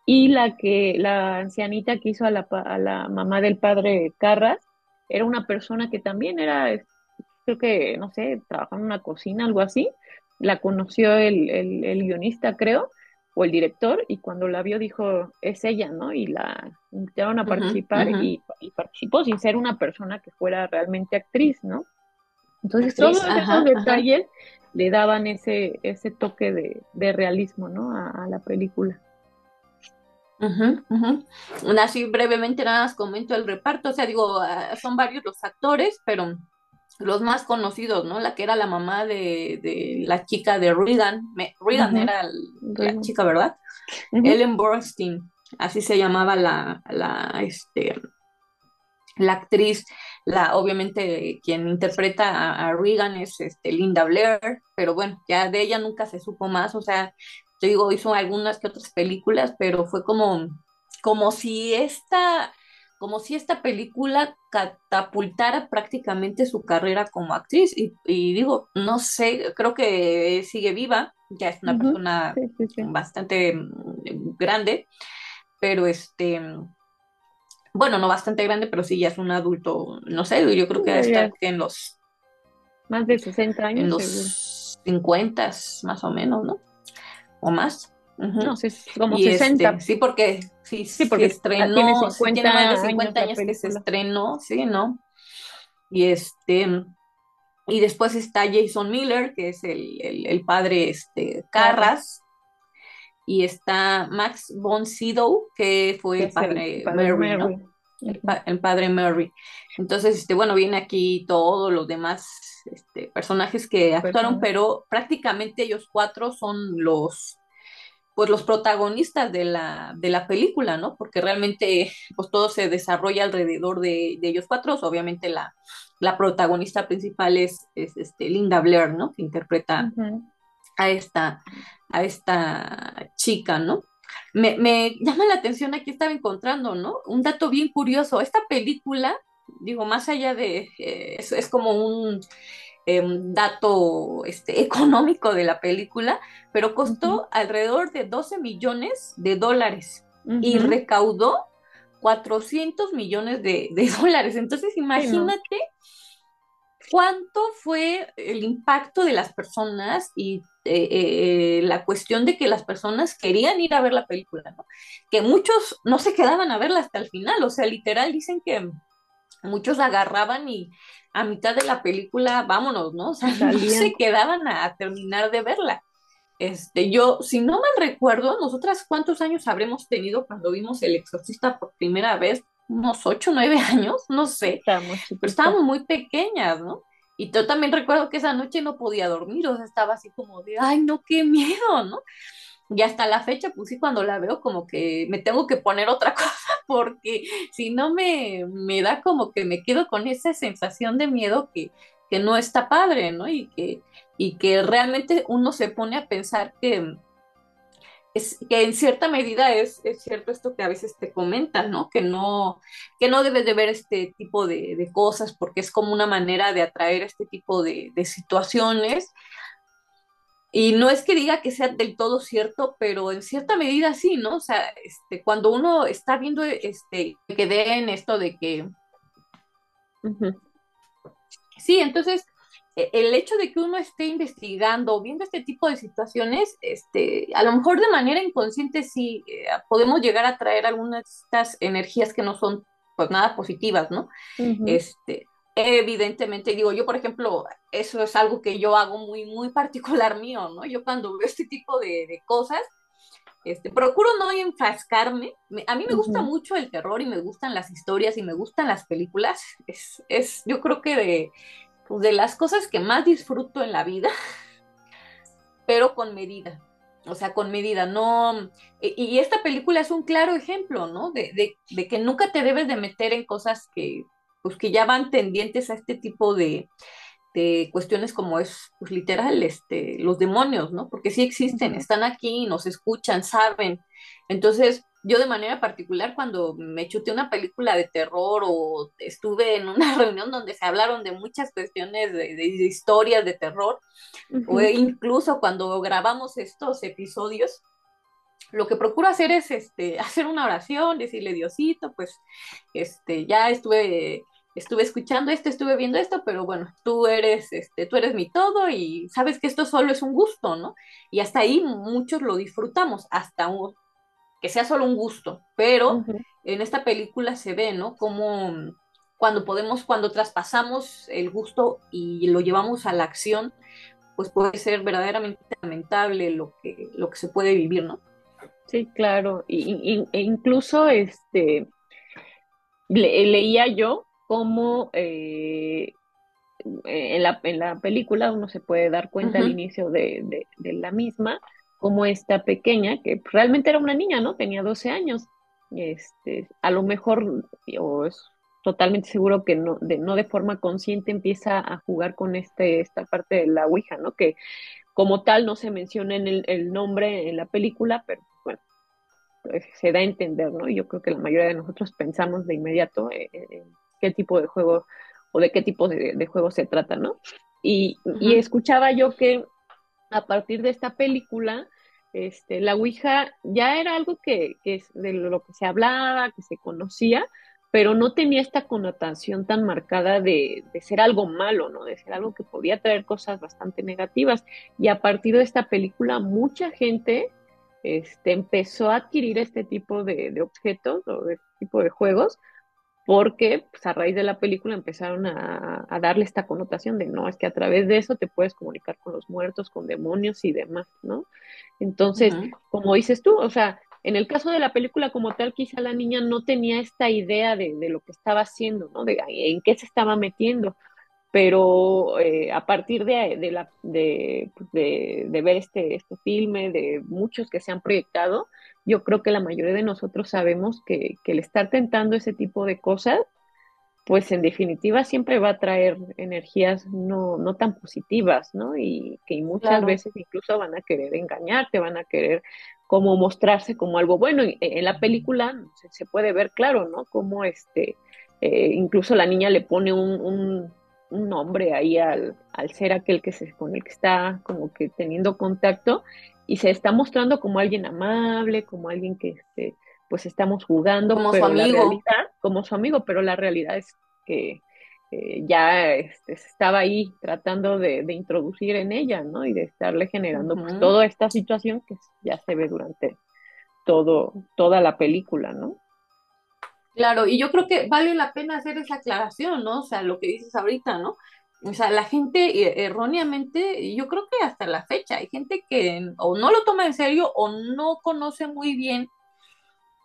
Y la que, la ancianita que hizo a la, a la mamá del padre Carras, era una persona que también era, creo que, no sé, trabajaba en una cocina, algo así, la conoció el, el, el guionista, creo, o el director y cuando la vio dijo, es ella, ¿no? Y la invitaron a participar Y, participó sin ser una persona que fuera realmente actriz, ¿no? Entonces todos esos detalles le daban ese, ese toque de, realismo, ¿no? A, la película. Así brevemente nada más comento el reparto, o sea, digo, ah, son varios los actores, pero los más conocidos, ¿no? La que era la mamá de, la chica de Regan, Regan era la chica, ¿verdad? Ellen Burstyn, así se llamaba la, la, este, la actriz, la, obviamente quien interpreta a, Regan es este, Linda Blair, pero bueno, ya de ella nunca se supo más, o sea, yo digo, hizo algunas que otras películas, pero fue como, como si esta como si esta película catapultara prácticamente su carrera como actriz. Y, digo, no sé, creo que sigue viva, ya es una persona bastante mm, grande, pero este, bueno, no bastante grande, pero sí ya es un adulto, no sé, yo creo que debe estar en los... Más de 60 años. En los 50 más o menos, ¿no? O más. No sé, como 60. Este, sí, porque sí, sí porque estrenó, tiene, 50 más de 50 años, que se estrenó, sí, ¿no? Y este y después está Jason Miller, que es el, el, padre este, Carras, y está Max von Sydow, que fue el padre, Mary, ¿no? El, padre Mary. Entonces, este, bueno, viene aquí todos los demás este, personajes que actuaron, pero prácticamente ellos cuatro son los pues los protagonistas de la, de la película, ¿no? Porque realmente pues todo se desarrolla alrededor de, ellos cuatro. Obviamente la, la protagonista principal es, es este, Linda Blair, ¿no? Que interpreta a, esta, a esta chica, ¿no? Me, me, llama la atención, aquí estaba encontrando, ¿no? Un dato bien curioso. Esta película, digo, más allá de, eh, es, como un Em, dato este, económico de la película, pero costó alrededor de 12 millones de dólares y recaudó 400 millones de, dólares. Entonces, imagínate cuánto fue el impacto de las personas y eh, eh, la cuestión de que las personas querían ir a ver la película, que muchos no se quedaban a verla hasta el final, o sea, literal dicen que muchos agarraban y a mitad de la película, vámonos, ¿no? O sea, no se quedaban a, terminar de verla. Este, yo, si no mal recuerdo, nosotras cuántos años habremos tenido cuando vimos El Exorcista por primera vez, unos ocho, nueve años, no sé, pero estábamos muy pequeñas, ¿no? Y yo también recuerdo que esa noche no podía dormir, o sea, estaba así como de, ay, no, qué miedo, ¿no? Y hasta la fecha, pues sí, cuando la veo como que me tengo que poner otra cosa porque si no me, me da como que me quedo con esa sensación de miedo que, que no está padre, ¿no? Y que, y que realmente uno se pone a pensar que, es, que en cierta medida es, es, cierto esto que a veces te comentan, ¿no? Que no, que no debes de ver este tipo de, de cosas porque es como una manera de atraer este tipo de, de situaciones y no es que diga que sea del todo cierto, pero en cierta medida sí, ¿no? O sea, este, cuando uno está viendo, este, que den esto de que... Sí, entonces, e, el hecho de que uno esté investigando, viendo este tipo de situaciones, este, a lo mejor de manera inconsciente sí eh, podemos llegar a traer algunas de estas energías que no son pues nada positivas, ¿no? Este, Evidentemente, digo, yo por ejemplo, eso es algo que yo hago muy, muy particular mío, ¿no? Yo cuando veo este tipo de, cosas, este, procuro no enfrascarme. a mí me gusta mucho el terror y me gustan las historias y me gustan las películas. Es, es yo creo que de, pues, de las cosas que más disfruto en la vida, pero con medida. O sea, con medida, no. Y, esta película es un claro ejemplo, ¿no? De, de, de, que nunca te debes de meter en cosas que, pues que ya van tendientes a este tipo de, de cuestiones como es, pues literal, este, los demonios, ¿no? Porque sí existen, están aquí, nos escuchan, saben. Entonces, yo de manera particular, cuando me chuté una película de terror o estuve en una reunión donde se hablaron de muchas cuestiones de, historias de terror, o incluso cuando grabamos estos episodios, lo que procuro hacer es este, hacer una oración, decirle Diosito, pues este, ya estuve estuve escuchando esto, estuve viendo esto, pero bueno, tú eres, este, tú eres mi todo y sabes que esto solo es un gusto, ¿no? Y hasta ahí muchos lo disfrutamos, hasta que sea solo un gusto, pero en esta película se ve, ¿no? Como cuando podemos, cuando traspasamos el gusto y lo llevamos a la acción, pues puede ser verdaderamente lamentable lo que, lo que se puede vivir, ¿no? Sí, claro, y, e incluso este, leía yo cómo eh, en, la, en, la, película uno se puede dar cuenta al inicio de, la misma, como esta pequeña, que realmente era una niña, ¿no? Tenía 12 años. Este, a lo mejor, o es totalmente seguro que no de, no de forma consciente empieza a jugar con este, esta parte de la Ouija, ¿no? Que como tal no se menciona en el, el nombre en la película, pero bueno, pues, se da a entender, ¿no? Yo creo que la mayoría de nosotros pensamos de inmediato eh, qué tipo de juego o de qué tipo de, juego se trata, ¿no? Y, escuchaba yo que a partir de esta película, este, la Ouija ya era algo que, que de lo que se hablaba, que se conocía, pero no tenía esta connotación tan marcada de, de, ser algo malo, ¿no? De ser algo que podía traer cosas bastante negativas. Y a partir de esta película, mucha gente este, empezó a adquirir este tipo de, de objetos o de este tipo de juegos porque pues, a raíz de la película empezaron a, darle esta connotación de no, es que a través de eso te puedes comunicar con los muertos, con demonios y demás, ¿no? Entonces, como dices tú, o sea, en el caso de la película como tal, quizá la niña no tenía esta idea de, de lo que estaba haciendo, ¿no? De en qué se estaba metiendo, pero eh, a partir de, de, la, de, de, ver este, este filme, de muchos que se han proyectado, yo creo que la mayoría de nosotros sabemos que, que el estar tentando ese tipo de cosas, pues en definitiva siempre va a traer energías no, no tan positivas, ¿no? Y que muchas veces incluso van a querer engañarte, van a querer como mostrarse como algo bueno. En la película se, se puede ver claro, ¿no? Como este, eh, incluso la niña le pone un un nombre ahí al, al ser aquel que se, con el que está como que teniendo contacto y se está mostrando como alguien amable, como alguien que este, pues estamos jugando, como su amigo. como su amigo, pero la realidad es que eh, ya este, estaba ahí tratando de, introducir en ella, ¿no? Y de estarle generando pues, toda esta situación que ya se ve durante todo, toda la película, ¿no? Claro, y yo creo que vale la pena hacer esa aclaración, ¿no? O sea, lo que dices ahorita, ¿no? O sea, la gente eh, erróneamente, yo creo que hasta la fecha, hay gente que o no lo toma en serio o no conoce muy bien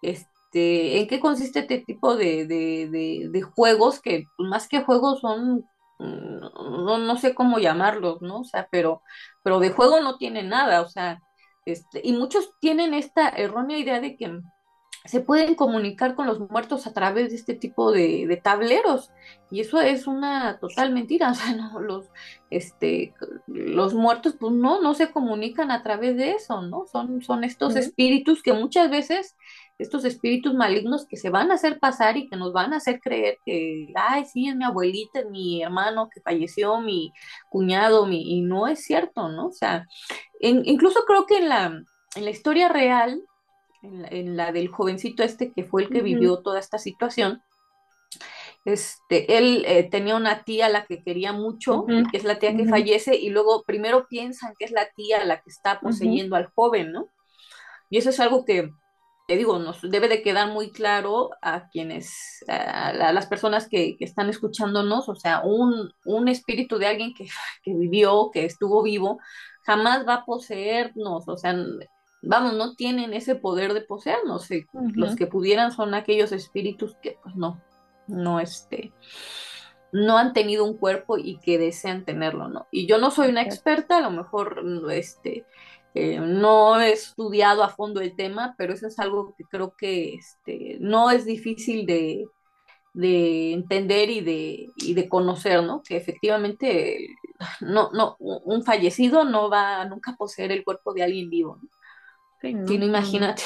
este, en qué consiste este tipo de, de, de, juegos que más que juegos son, mm, no, no, sé cómo llamarlos, ¿no? O sea, pero, pero de juego no tiene nada, o sea, este, y muchos tienen esta errónea idea de que se pueden comunicar con los muertos a través de este tipo de, tableros y eso es una total mentira, o sea, no, los, este, los muertos pues no, no se comunican a través de eso, ¿no? Son, son estos espíritus que muchas veces, estos espíritus malignos que se van a hacer pasar y que nos van a hacer creer que, ay, sí, es mi abuelita, es mi hermano que falleció, mi cuñado, mi, y no es cierto, ¿no? O sea, incluso creo que en la, en la historia real, en la, del jovencito este que fue el que vivió toda esta situación, este, él eh, tenía una tía a la que quería mucho, que es la tía que fallece, y luego primero piensan que es la tía la que está poseyendo al joven, ¿no? Y eso es algo que, te digo, nos debe de quedar muy claro a quienes, a, las personas que, están escuchándonos, o sea, un, un espíritu de alguien que, que, vivió, que estuvo vivo, jamás va a poseernos, o sea, vamos, no tienen ese poder de poseernos. Los que pudieran son aquellos espíritus que, pues no, no este, no han tenido un cuerpo y que desean tenerlo, ¿no? Y yo no soy una experta, a lo mejor, este, eh, no he estudiado a fondo el tema, pero eso es algo que creo que este, no es difícil de, de entender y de, y de conocer, ¿no? Que efectivamente no, no, un fallecido no va nunca a poseer el cuerpo de alguien vivo, ¿no? Sí, no, imagínate.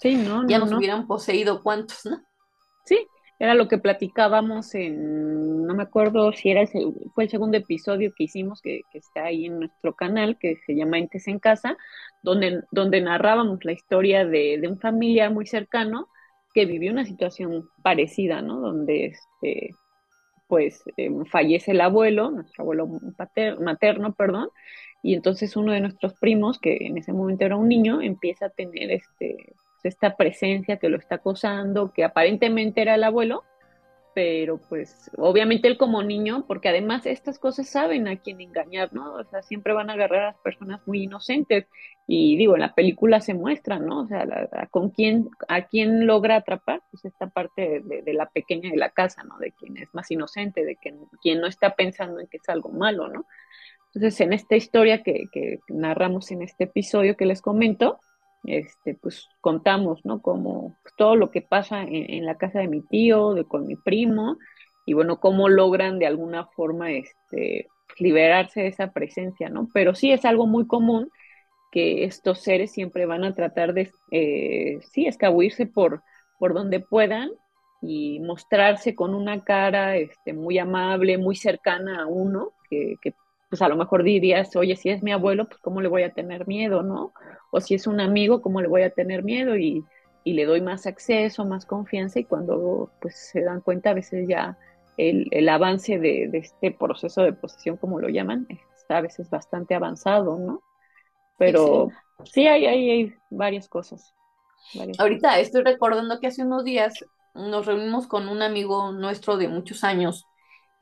Sí, no, ya nos hubieran poseído cuántos, ¿no? Sí, era lo que platicábamos en, no me acuerdo si era fue el segundo episodio que hicimos, que, que, está ahí en nuestro canal, que se llama Entes en Casa, donde, donde narrábamos la historia de, de un familiar muy cercano que vivió una situación parecida, ¿no? Donde este, pues em, fallece el abuelo, nuestro abuelo materno, perdón, y entonces uno de nuestros primos, que en ese momento era un niño, empieza a tener este, esta presencia que lo está acosando, que aparentemente era el abuelo, pero pues obviamente él como niño, porque además estas cosas saben a quién engañar, ¿no? O sea, siempre van a agarrar a las personas muy inocentes y digo, en la película se muestra, ¿no? O sea, con quién, a quién logra atrapar, pues esta parte de, la pequeña de la casa, ¿no? De quien es más inocente, de quien, quien no está pensando en que es algo malo, ¿no? Entonces, en esta historia que, que narramos en este episodio que les comento, este, pues contamos, ¿no? Como todo lo que pasa en, la casa de mi tío, de con mi primo, y bueno, cómo logran de alguna forma, este, liberarse de esa presencia, ¿no? Pero sí es algo muy común que estos seres siempre van a tratar de, eh, sí, escabuirse por, por donde puedan y mostrarse con una cara este, muy amable, muy cercana a uno, que pues a lo mejor dirías, oye, si es mi abuelo, pues cómo le voy a tener miedo, ¿no? O si es un amigo, ¿cómo le voy a tener miedo? Y, le doy más acceso, más confianza y cuando pues se dan cuenta a veces ya el, avance de, este proceso de posesión, como lo llaman, está a veces bastante avanzado, ¿no? Pero sí, hay, hay, varias cosas. Ahorita estoy recordando que hace unos días nos reunimos con un amigo nuestro de muchos años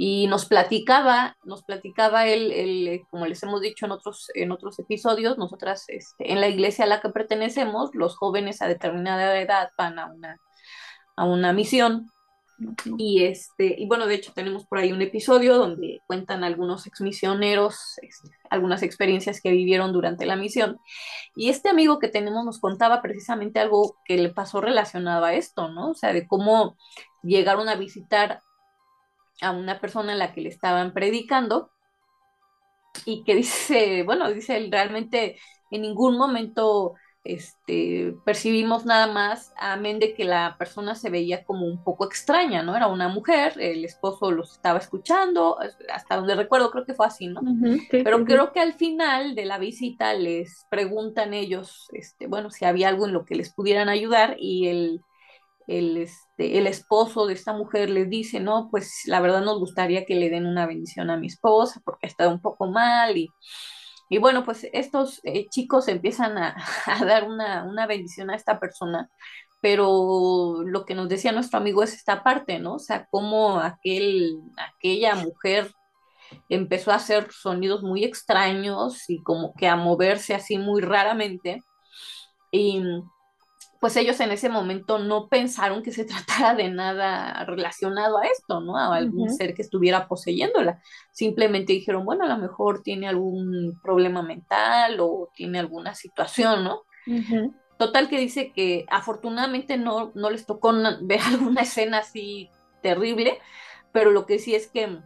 y nos platicaba, nos platicaba él, él, como les hemos dicho en otros, en otros episodios, nosotras este, en la iglesia a la que pertenecemos, los jóvenes a determinada edad van a una, a una misión. Y este, y bueno, de hecho tenemos por ahí un episodio donde cuentan algunos exmisioneros, este, algunas experiencias que vivieron durante la misión. Y este amigo que tenemos nos contaba precisamente algo que le pasó relacionado a esto, ¿no? O sea, de cómo llegaron a visitar a una persona a la que le estaban predicando y que dice, bueno, dice él, realmente en ningún momento este, percibimos nada más, amén de que la persona se veía como un poco extraña, ¿no? Era una mujer, el esposo los estaba escuchando, hasta donde recuerdo creo que fue así, ¿no? Pero creo que al final de la visita les preguntan ellos, este, bueno, si había algo en lo que les pudieran ayudar y el, el, este, el esposo de esta mujer les dice, no, pues la verdad nos gustaría que le den una bendición a mi esposa porque estado un poco mal y, y bueno, pues estos eh, chicos empiezan a, dar una, una, bendición a esta persona, pero lo que nos decía nuestro amigo es esta parte, ¿no? O sea, cómo aquel, aquella mujer empezó a hacer sonidos muy extraños y como que a moverse así muy raramente. Y pues ellos en ese momento no pensaron que se tratara de nada relacionado a esto, ¿no? A algún ser que estuviera poseyéndola. Simplemente dijeron, bueno, a lo mejor tiene algún problema mental o tiene alguna situación, ¿no? Total que dice que afortunadamente no, no les tocó ver alguna escena así terrible, pero lo que sí es que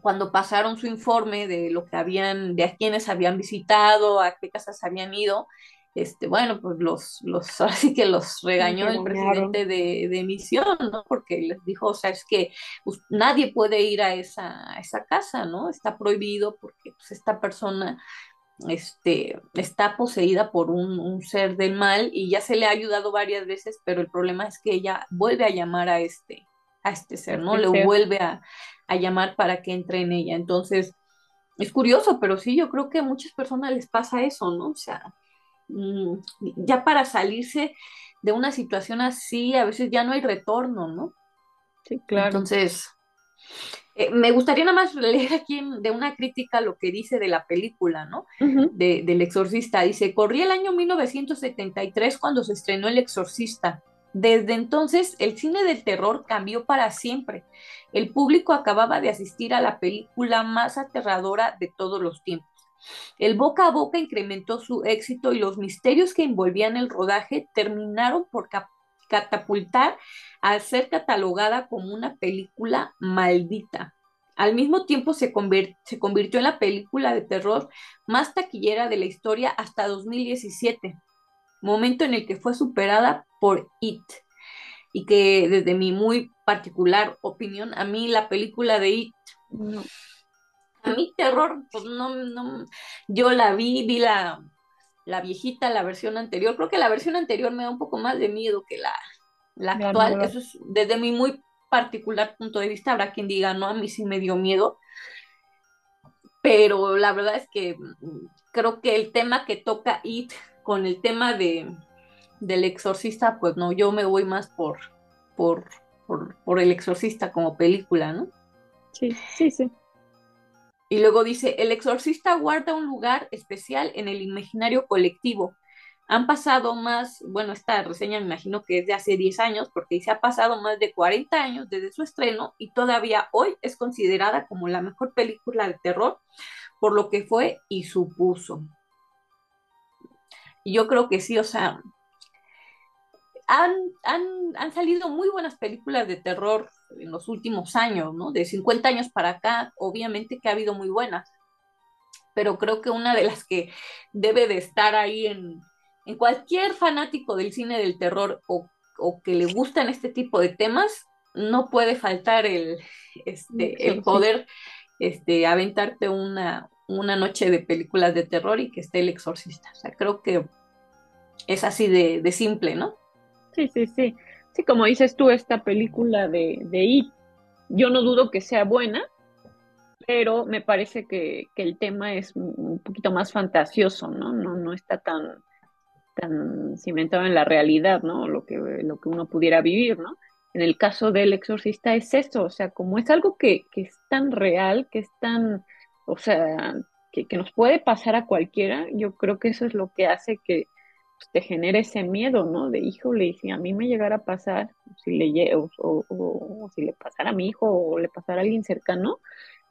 cuando pasaron su informe de lo que habían, de a quienes habían visitado, a qué casas habían ido, este, bueno, pues los, los, ahora sí que los regañó el presidente de, de, misión, ¿no? Porque les dijo, o sea, es que pues, nadie puede ir a esa, esa casa, ¿no? Está prohibido porque pues, esta persona este, está poseída por un, ser del mal y ya se le ha ayudado varias veces, pero el problema es que ella vuelve a llamar a este, a este ser, ¿no? Este le vuelve a, a llamar para que entre en ella. Entonces, es curioso, pero sí, yo creo que a muchas personas les pasa eso, ¿no? O sea, ya para salirse de una situación así, a veces ya no hay retorno, ¿no? Sí, claro. Entonces, eh, me gustaría nada más leer aquí de una crítica lo que dice de la película, ¿no? de, del exorcista. Dice, corría el año 1973 cuando se estrenó El exorcista. Desde entonces, el cine del terror cambió para siempre. El público acababa de asistir a la película más aterradora de todos los tiempos. El boca a boca incrementó su éxito y los misterios que envolvían el rodaje terminaron por catapultar a ser catalogada como una película maldita. Al mismo tiempo se, se, convirtió en la película de terror más taquillera de la historia hasta 2017, momento en el que fue superada por It. Y que desde mi muy particular opinión, a mí la película de It, a mí terror, pues no, no, yo la vi, vi la, la viejita, la versión anterior, creo que la versión anterior me da un poco más de miedo que la, la actual, eso es desde mi muy particular punto de vista, habrá quien diga, no, a mí sí me dio miedo, pero la verdad es que mm, creo que el tema que toca It con el tema de, del exorcista, pues no, yo me voy más por, por, por, por el exorcista como película, ¿no? Sí, sí, sí. Y luego dice, el exorcista guarda un lugar especial en el imaginario colectivo, han pasado más, bueno, esta reseña me imagino que es de hace 10 años, porque dice, ha pasado más de 40 años desde su estreno y todavía hoy es considerada como la mejor película de terror por lo que fue y supuso. Y yo creo que sí, o sea, han, han, han, salido muy buenas películas de terror en los últimos años, ¿no? De 50 años para acá, obviamente que ha habido muy buenas, pero creo que una de las que debe de estar ahí en, en cualquier fanático del cine del terror o, que le gustan este tipo de temas, no puede faltar el, este, el poder este, aventarte una, una noche de películas de terror y que esté el exorcista. O sea, creo que es así de, simple, ¿no? Sí, sí, sí. Sí, como dices tú, esta película de, de It, yo no dudo que sea buena, pero me parece que, que, el tema es un poquito más fantasioso, ¿no? No, no está tan, tan cimentado en la realidad, ¿no? Lo que, lo que uno pudiera vivir, ¿no? En el caso del exorcista es eso, o sea, como es algo que, que es tan real, que es tan, o sea, que, que, nos puede pasar a cualquiera, yo creo que eso es lo que hace que pues, te genere ese miedo, ¿no? De híjole, si a mí me llegara a pasar, si le, o, o, o, si le pasara a mi hijo o le pasara a alguien cercano,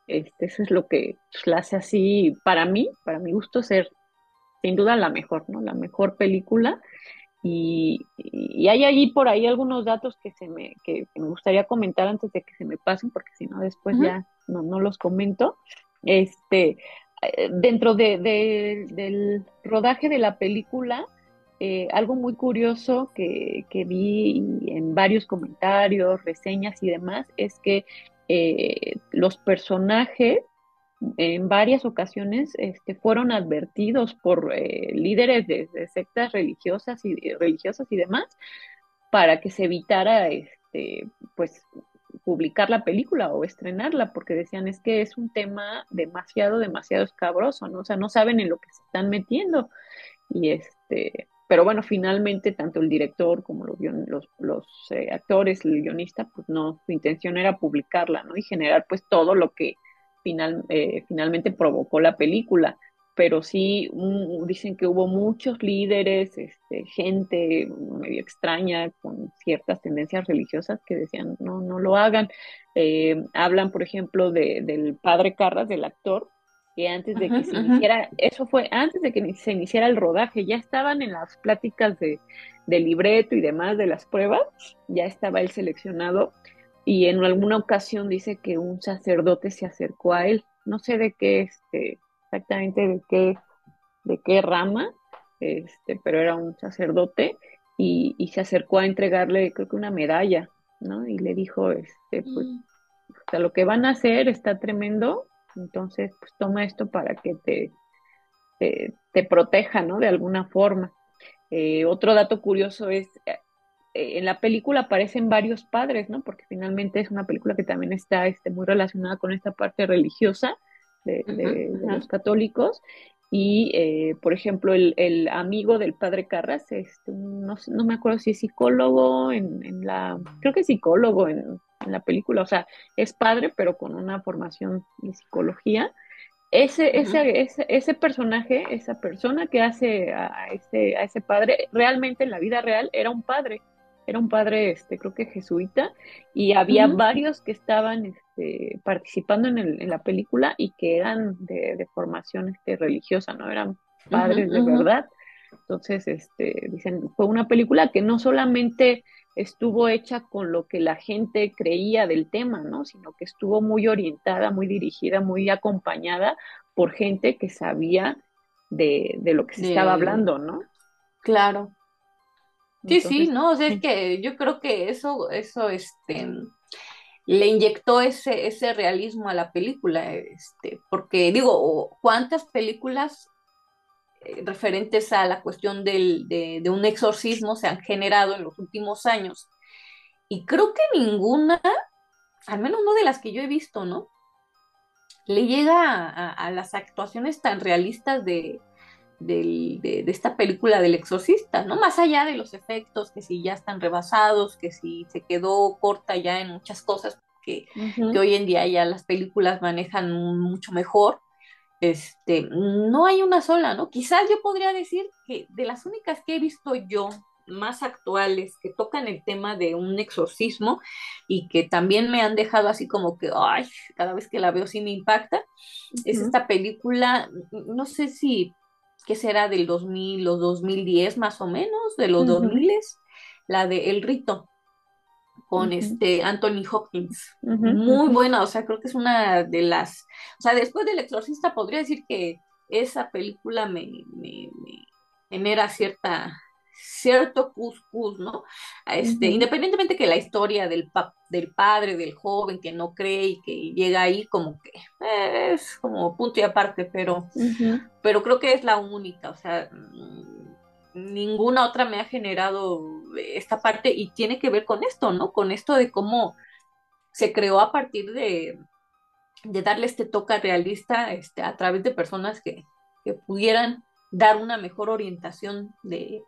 este, eso es lo que pues, la hace así, para mí, para mi gusto, ser sin duda la mejor, ¿no? La mejor película. Y, hay allí por ahí algunos datos que, se me, que, me gustaría comentar antes de que se me pasen, porque si no después ya no, no los comento. Este, eh, dentro de, del rodaje de la película, eh, algo muy curioso que, que, vi en varios comentarios, reseñas y demás, es que eh, los personajes en varias ocasiones este, fueron advertidos por eh, líderes de, sectas religiosas y religiosas y demás para que se evitara este pues publicar la película o estrenarla porque decían es que es un tema demasiado demasiado escabroso no o sea no saben en lo que se están metiendo. Y este pero bueno finalmente tanto el director como los los, los eh, actores el guionista pues no su intención era publicarla no y generar pues todo lo que final, eh, finalmente provocó la película. Pero sí dicen que hubo muchos líderes, este, gente medio extraña con ciertas tendencias religiosas que decían no, no lo hagan. Eh, hablan, por ejemplo, de, del padre Carras, del actor, que antes de que se iniciara, eso fue antes de que se iniciara el rodaje, ya estaban en las pláticas de, de libreto y demás de las pruebas, ya estaba él seleccionado y en alguna ocasión dice que un sacerdote se acercó a él, no sé de qué, este, exactamente de qué, de qué rama, este, pero era un sacerdote y, y se acercó a entregarle, creo que una medalla, ¿no? Y le dijo, este, pues, mm. o sea, lo que van a hacer está tremendo, entonces, pues toma esto para que te, te, te proteja, ¿no? De alguna forma. Eh, otro dato curioso es, eh, en la película aparecen varios padres, ¿no? Porque finalmente es una película que también está este, muy relacionada con esta parte religiosa de, los católicos. Y, eh, por ejemplo, el, amigo del padre Carras, este, no, no, me acuerdo si es psicólogo en, la, creo que es psicólogo en, la película, o sea, es padre, pero con una formación de psicología. Ese, ese, ese, ese, personaje, esa persona que hace a ese, a ese padre, realmente en la vida real era un padre era un padre, este, creo que jesuita, y había varios que estaban este, participando en, el, en, la película y que eran de, formación este, religiosa, ¿no? Eran padres de verdad. Entonces, este, dicen, fue una película que no solamente estuvo hecha con lo que la gente creía del tema, ¿no? Sino que estuvo muy orientada, muy dirigida, muy acompañada por gente que sabía de, lo que se estaba hablando, ¿no? Claro. Sí, sí, no, o sea, es que yo creo que eso, eso, este, le inyectó ese, ese realismo a la película, este, porque digo, ¿cuántas películas referentes a la cuestión del, de, un exorcismo se han generado en los últimos años? Y creo que ninguna, al menos no de las que yo he visto, ¿no? Le llega a las actuaciones tan realistas de, de, esta película del exorcista, ¿no? Más allá de los efectos, que si ya están rebasados, que si se quedó corta ya en muchas cosas, que, que hoy en día ya las películas manejan mucho mejor, este, no hay una sola, ¿no? Quizás yo podría decir que de las únicas que he visto yo más actuales que tocan el tema de un exorcismo y que también me han dejado así como que, ay, cada vez que la veo sí me impacta, es esta película, no sé si que será del 2000 o 2010 más o menos, de los 2000, la de El Rito, con este Anthony Hopkins. Muy buena, o sea, creo que es una de las, o sea, después del Exorcista podría decir que esa película me, me genera cierta cierto cuscús, ¿no? Este, Independientemente que la historia del, del padre, del joven que no cree y que llega ahí como que es como punto y aparte, pero, pero creo que es la única, o sea, ninguna otra me ha generado esta parte y tiene que ver con esto, ¿no? Con esto de cómo se creó a partir de, de darle este toque realista este, a través de personas que, que pudieran dar una mejor orientación de,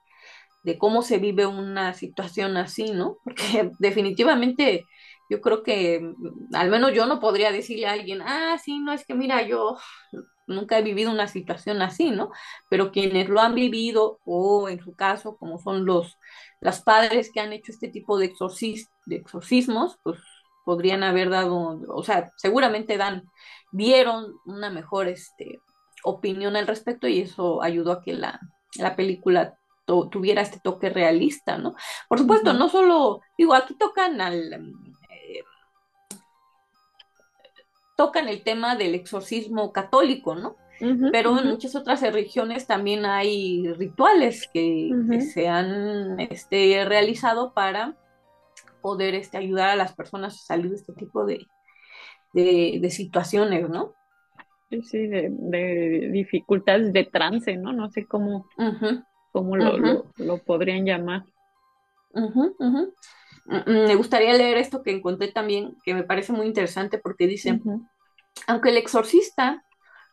de cómo se vive una situación así, ¿no? Porque definitivamente yo creo que al menos yo no podría decirle a alguien, ah, sí, no es que mira, yo nunca he vivido una situación así, ¿no? Pero quienes lo han vivido, o en su caso, como son los, las padres que han hecho este tipo de, de exorcismos, pues podrían haber dado, o sea, seguramente dan, dieron una mejor este, opinión al respecto y eso ayudó a que la, la película tuviera este toque realista, ¿no? Por supuesto, no solo, digo, aquí tocan al... tocan el tema del exorcismo católico, ¿no? Pero en muchas otras religiones también hay rituales que, se han este, realizado para poder este, ayudar a las personas a salir de este tipo de, de, situaciones, ¿no? Sí, de, dificultades de trance, ¿no? No sé cómo, ¿Cómo lo, podrían llamar? Me gustaría leer esto que encontré también, que me parece muy interesante porque dice, aunque el exorcista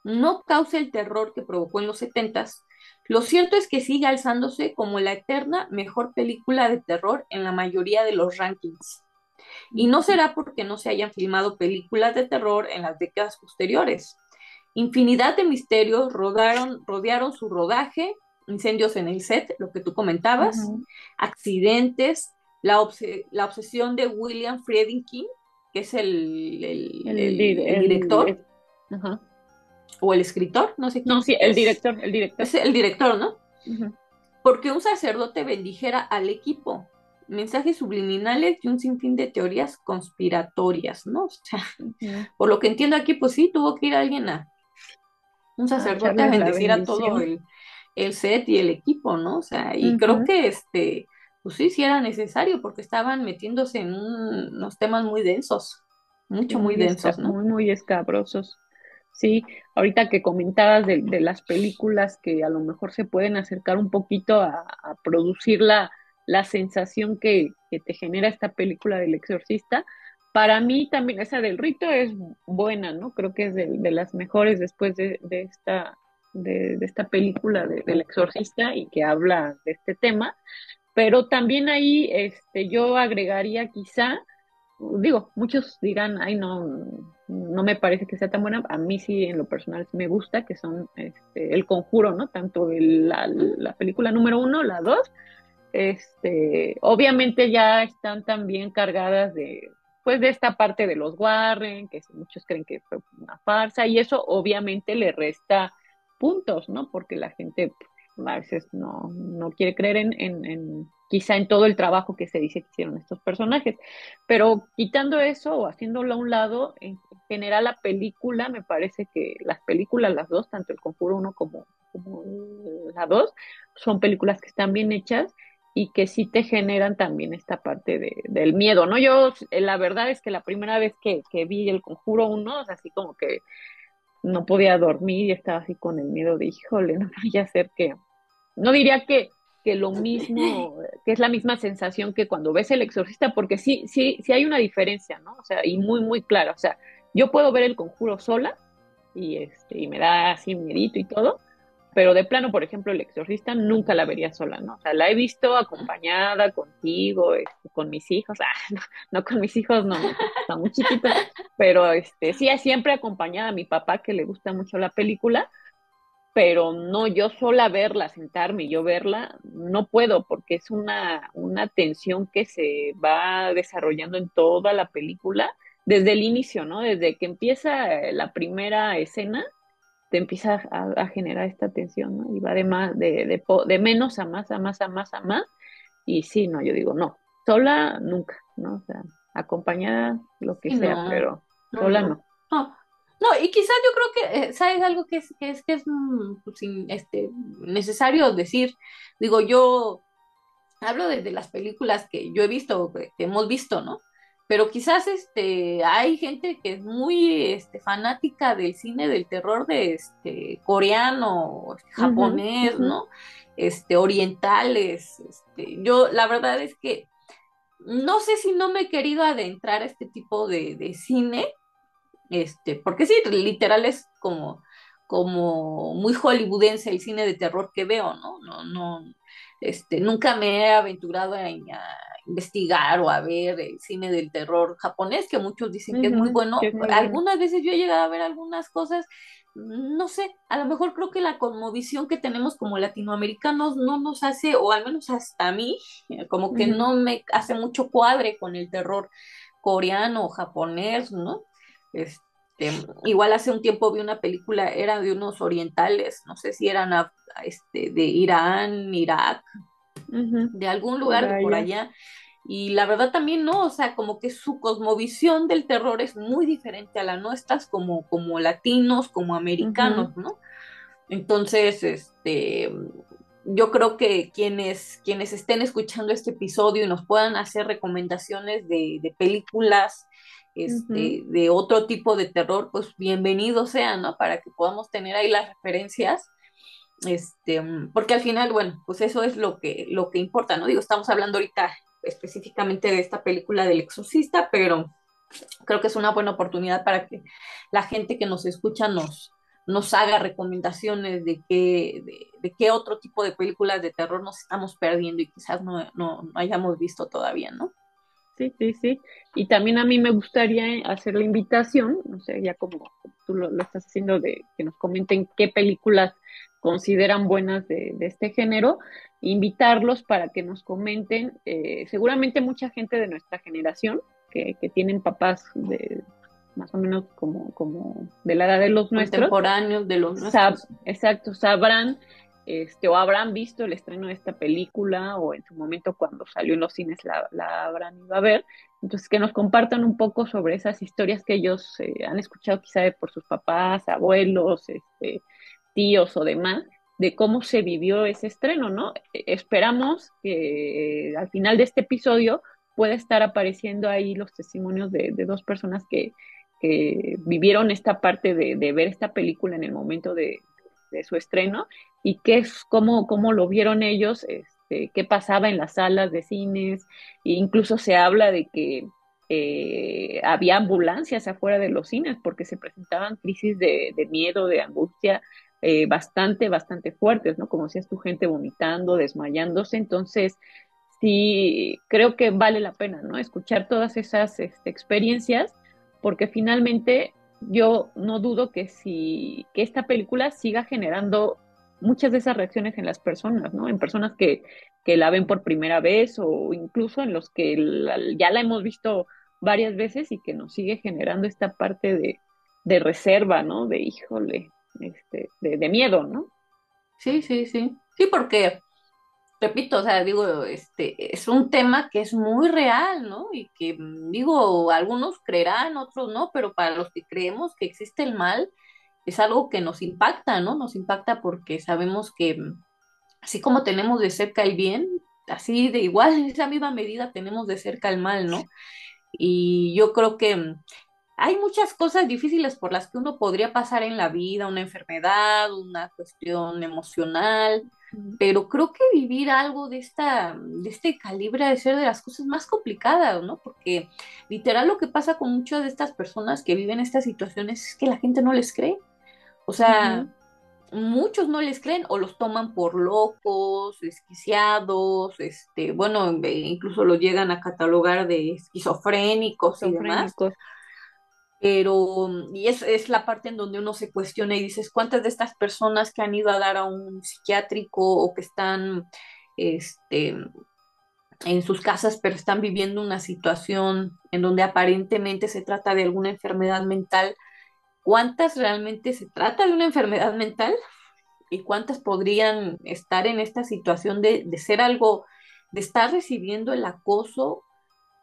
no cause el terror que provocó en los setentas, lo cierto es que sigue alzándose como la eterna mejor película de terror en la mayoría de los rankings. Y no será porque no se hayan filmado películas de terror en las décadas posteriores. Infinidad de misterios rodaron, rodearon su rodaje incendios en el set, lo que tú comentabas, accidentes, la, obsesión de William Friedkin, que es el, director, o el escritor, no sé quién. No, sí, el director, el director. Es el director, ¿no? Porque un sacerdote bendijera al equipo, mensajes subliminales y un sinfín de teorías conspiratorias, ¿no? O sea, por lo que entiendo aquí, pues sí, tuvo que ir alguien a un sacerdote a bendecir a todo el, el set y el equipo, ¿no? O sea, y creo que este, pues sí, sí era necesario porque estaban metiéndose en unos temas muy densos, mucho, muy, densos, ¿no? Muy, muy escabrosos. Sí, ahorita que comentabas de, las películas que a lo mejor se pueden acercar un poquito a, producir la, la sensación que, te genera esta película del exorcista, para mí también esa del rito es buena, ¿no? Creo que es de, las mejores después de, de esta de, esta película del exorcista y que habla de este tema, pero también ahí este, yo agregaría quizá, digo, muchos dirán, ay, no, no me parece que sea tan buena, a mí sí en lo personal me gusta, que son este, El Conjuro, ¿no? Tanto la, la película número uno, la dos, este, obviamente ya están también cargadas de, pues de esta parte de los Warren, que muchos creen que fue una farsa, y eso obviamente le resta puntos, ¿no? Porque la gente a veces no, no quiere creer en, en, quizá en todo el trabajo que se dice que hicieron estos personajes. Pero quitando eso o haciéndolo a un lado, en general la película, me parece que las películas, las dos, tanto el Conjuro 1 como, como la 2, son películas que están bien hechas y que sí te generan también esta parte de, del miedo, ¿no? Yo, eh, la verdad es que la primera vez que, que vi el Conjuro 1, así como que no podía dormir y estaba así con el miedo de, híjole, no vaya a ser que, no diría que que lo mismo, que es la misma sensación que cuando ves el exorcista, porque sí, sí, sí hay una diferencia, ¿no? O sea, y muy, muy clara. O sea, yo puedo ver el conjuro sola y, este, y me da así miedito y todo, pero de plano, por ejemplo, el exorcista nunca la vería sola, ¿no? O sea, la he visto acompañada contigo, este, con mis hijos, ah, no, con mis hijos, no, está muy chiquita, pero este, sí, siempre acompañada a mi papá, que le gusta mucho la película, pero no yo sola verla, sentarme y yo verla, no puedo porque es una, una tensión que se va desarrollando en toda la película desde el inicio, ¿no? Desde que empieza la primera escena, te empieza a, generar esta tensión, ¿no? Y va de, más, de, de, de, menos a más, a más, a más, a más. Y sí, no, yo digo, no, sola nunca, ¿no? O sea, acompañada, lo que sea, pero sola no. no. No, y quizás yo creo que, eh, ¿sabes algo que es, que es, que es mm, pues, este, necesario decir? Digo, yo hablo de, las películas que yo he visto, que hemos visto, ¿no? Pero quizás este, hay gente que es muy este, fanática del cine del terror de este, coreano, japonés, ¿no? Este, orientales. Este, yo la verdad es que no sé si no me he querido adentrar a este tipo de, de cine, este, porque sí, literal es como, como muy hollywoodense el cine de terror que veo, ¿no? No, no, este, nunca me he aventurado a, investigar o a ver el cine del terror japonés, que muchos dicen que es muy bueno. Algunas veces yo he llegado a ver algunas cosas, no sé, a lo mejor creo que la conmovisión que tenemos como latinoamericanos no nos hace, o al menos hasta a mí, como que no me hace mucho cuadre con el terror coreano o japonés, ¿no? Este, igual hace un tiempo vi una película, era de unos orientales, no sé si eran este, de Irán, Irak, de algún lugar por allá. Y la verdad también no, o sea, como que su cosmovisión del terror es muy diferente a la nuestra, como, como latinos, como americanos, ¿no? Entonces, este, yo creo que quienes, quienes estén escuchando este episodio y nos puedan hacer recomendaciones de, de películas este, de otro tipo de terror, pues bienvenido sea, ¿no? Para que podamos tener ahí las referencias. Este, porque al final, bueno, pues eso es lo que, lo que importa, ¿no? Digo, estamos hablando ahorita específicamente de esta película del exorcista, pero creo que es una buena oportunidad para que la gente que nos escucha nos, nos haga recomendaciones de qué, de, qué otro tipo de películas de terror nos estamos perdiendo y quizás no, no, no hayamos visto todavía, ¿no? Sí, sí, sí. Y también a mí me gustaría hacer la invitación, no sé, ya como tú lo, estás haciendo, de que nos comenten qué películas consideran buenas de, este género, invitarlos para que nos comenten, eh, seguramente mucha gente de nuestra generación, que, que tienen papás de más o menos como, como de la edad de los nuestros. Contemporáneos de los nuestros. exacto, sabrán este, o habrán visto el estreno de esta película o en su momento cuando salió en los cines la, habrán ido a ver. Entonces, que nos compartan un poco sobre esas historias que ellos eh, han escuchado quizá por sus papás, abuelos, este, tíos o demás, de cómo se vivió ese estreno, ¿no? E, esperamos que al final de este episodio pueda estar apareciendo ahí los testimonios de, dos personas que, vivieron esta parte de, de, ver esta película en el momento de, de su estreno y qué es, cómo, cómo lo vieron ellos, este, qué pasaba en las salas de cines, e incluso se habla de que eh, había ambulancias afuera de los cines porque se presentaban crisis de, miedo, de angustia eh, bastante, bastante fuertes, ¿no? Como es tu gente vomitando, desmayándose, entonces sí creo que vale la pena, ¿no? Escuchar todas esas este, experiencias porque finalmente yo no dudo que si que esta película siga generando muchas de esas reacciones en las personas, ¿no? En personas que, que la ven por primera vez o incluso en los que ya la hemos visto varias veces y que nos sigue generando esta parte de, de reserva, ¿no? De híjole, este, de, de, miedo, ¿no? Sí, sí, sí. Sí, porque repito, o sea, digo, este, es un tema que es muy real, ¿no? Y que, digo, algunos creerán, otros no, pero para los que creemos que existe el mal, es algo que nos impacta, ¿no? Nos impacta porque sabemos que así como tenemos de cerca el bien, así de igual, en esa misma medida tenemos de cerca el mal, ¿no? Y yo creo que hay muchas cosas difíciles por las que uno podría pasar en la vida, una enfermedad, una cuestión emocional, pero creo que vivir algo de esta, de este calibre de ser de las cosas más complicadas, ¿no? Porque literal lo que pasa con muchas de estas personas que viven estas situaciones es que la gente no les cree. O sea, muchos no les creen o los toman por locos, desquiciados, este, bueno, incluso los llegan a catalogar de esquizofrénicos, y demás. Pero, y es, es la parte en donde uno se cuestiona y dices, ¿cuántas de estas personas que han ido a dar a un psiquiátrico o que están este, en sus casas, pero están viviendo una situación en donde aparentemente se trata de alguna enfermedad mental, ¿cuántas realmente se trata de una enfermedad mental? ¿Y cuántas podrían estar en esta situación de, de ser algo, de estar recibiendo el acoso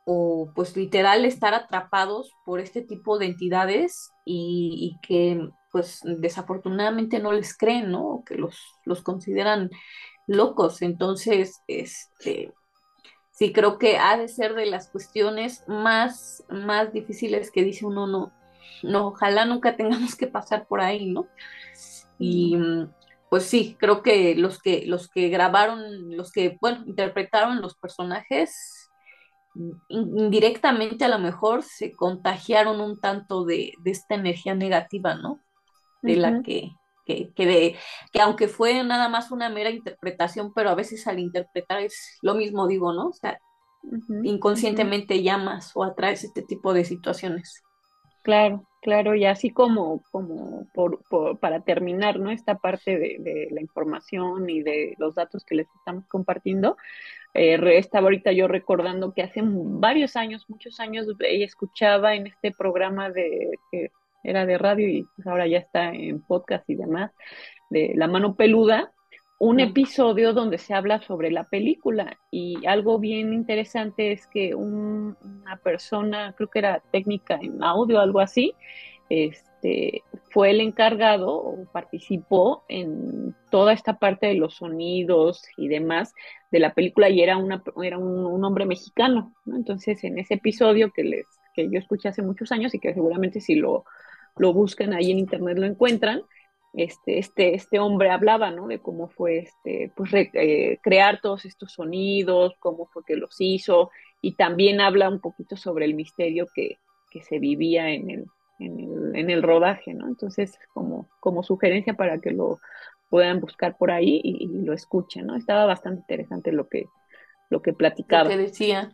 o pues literal estar atrapados por este tipo de entidades y, que pues desafortunadamente no les creen, ¿no? Que los, los consideran locos. Entonces, este, sí creo que ha de ser de las cuestiones más, más difíciles que dice uno, no, no, ojalá nunca tengamos que pasar por ahí, ¿no? Y pues sí, creo que los que, los que grabaron, los que, bueno, interpretaron los personajes, indirectamente a lo mejor se contagiaron un tanto de, esta energía negativa, ¿no? De la que, que, que, que aunque fue nada más una mera interpretación, pero a veces al interpretar es lo mismo, digo, ¿no? O sea, inconscientemente llamas o atraes este tipo de situaciones. Claro, claro, y así como, como por, para terminar, ¿no? Esta parte de, la información y de los datos que les estamos compartiendo, eh, estaba ahorita yo recordando que hace varios años, muchos años, escuchaba en este programa de que era de radio y ahora ya está en podcast y demás, de La mano peluda, un episodio donde se habla sobre la película y algo bien interesante es que una persona, creo que era técnica en audio, algo así, este, fue el encargado o participó en toda esta parte de los sonidos y demás de la película y era, una, era un, hombre mexicano. Entonces, en ese episodio que, les, que yo escuché hace muchos años y que seguramente si lo, lo buscan ahí en internet lo encuentran, este, este, este hombre hablaba, ¿no? De cómo fue, este, pues, eh, crear todos estos sonidos, cómo fue que los hizo, y también habla un poquito sobre el misterio que, que se vivía en el, en el, en el rodaje, ¿no? Entonces, como, como sugerencia para que lo puedan buscar por ahí y, lo escuchen, ¿no? Estaba bastante interesante lo que, lo que platicaba. Lo que decía.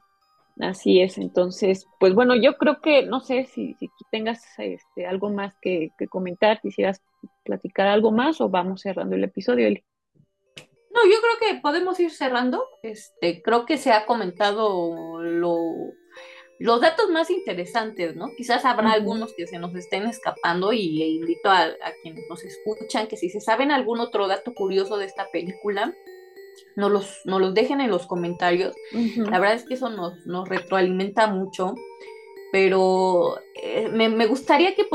Así es, entonces, pues bueno, yo creo que, no sé si, si tengas este, algo más que, que, comentar, quisieras platicar algo más o vamos cerrando el episodio, Eli. No, yo creo que podemos ir cerrando. Este, creo que se ha comentado lo, los datos más interesantes, ¿no? Quizás habrá algunos que se nos estén escapando y invito a, quienes nos escuchan que si se saben algún otro dato curioso de esta película, nos los, nos los dejen en los comentarios. La verdad es que eso nos, nos retroalimenta mucho, pero eh, me, me, gustaría que,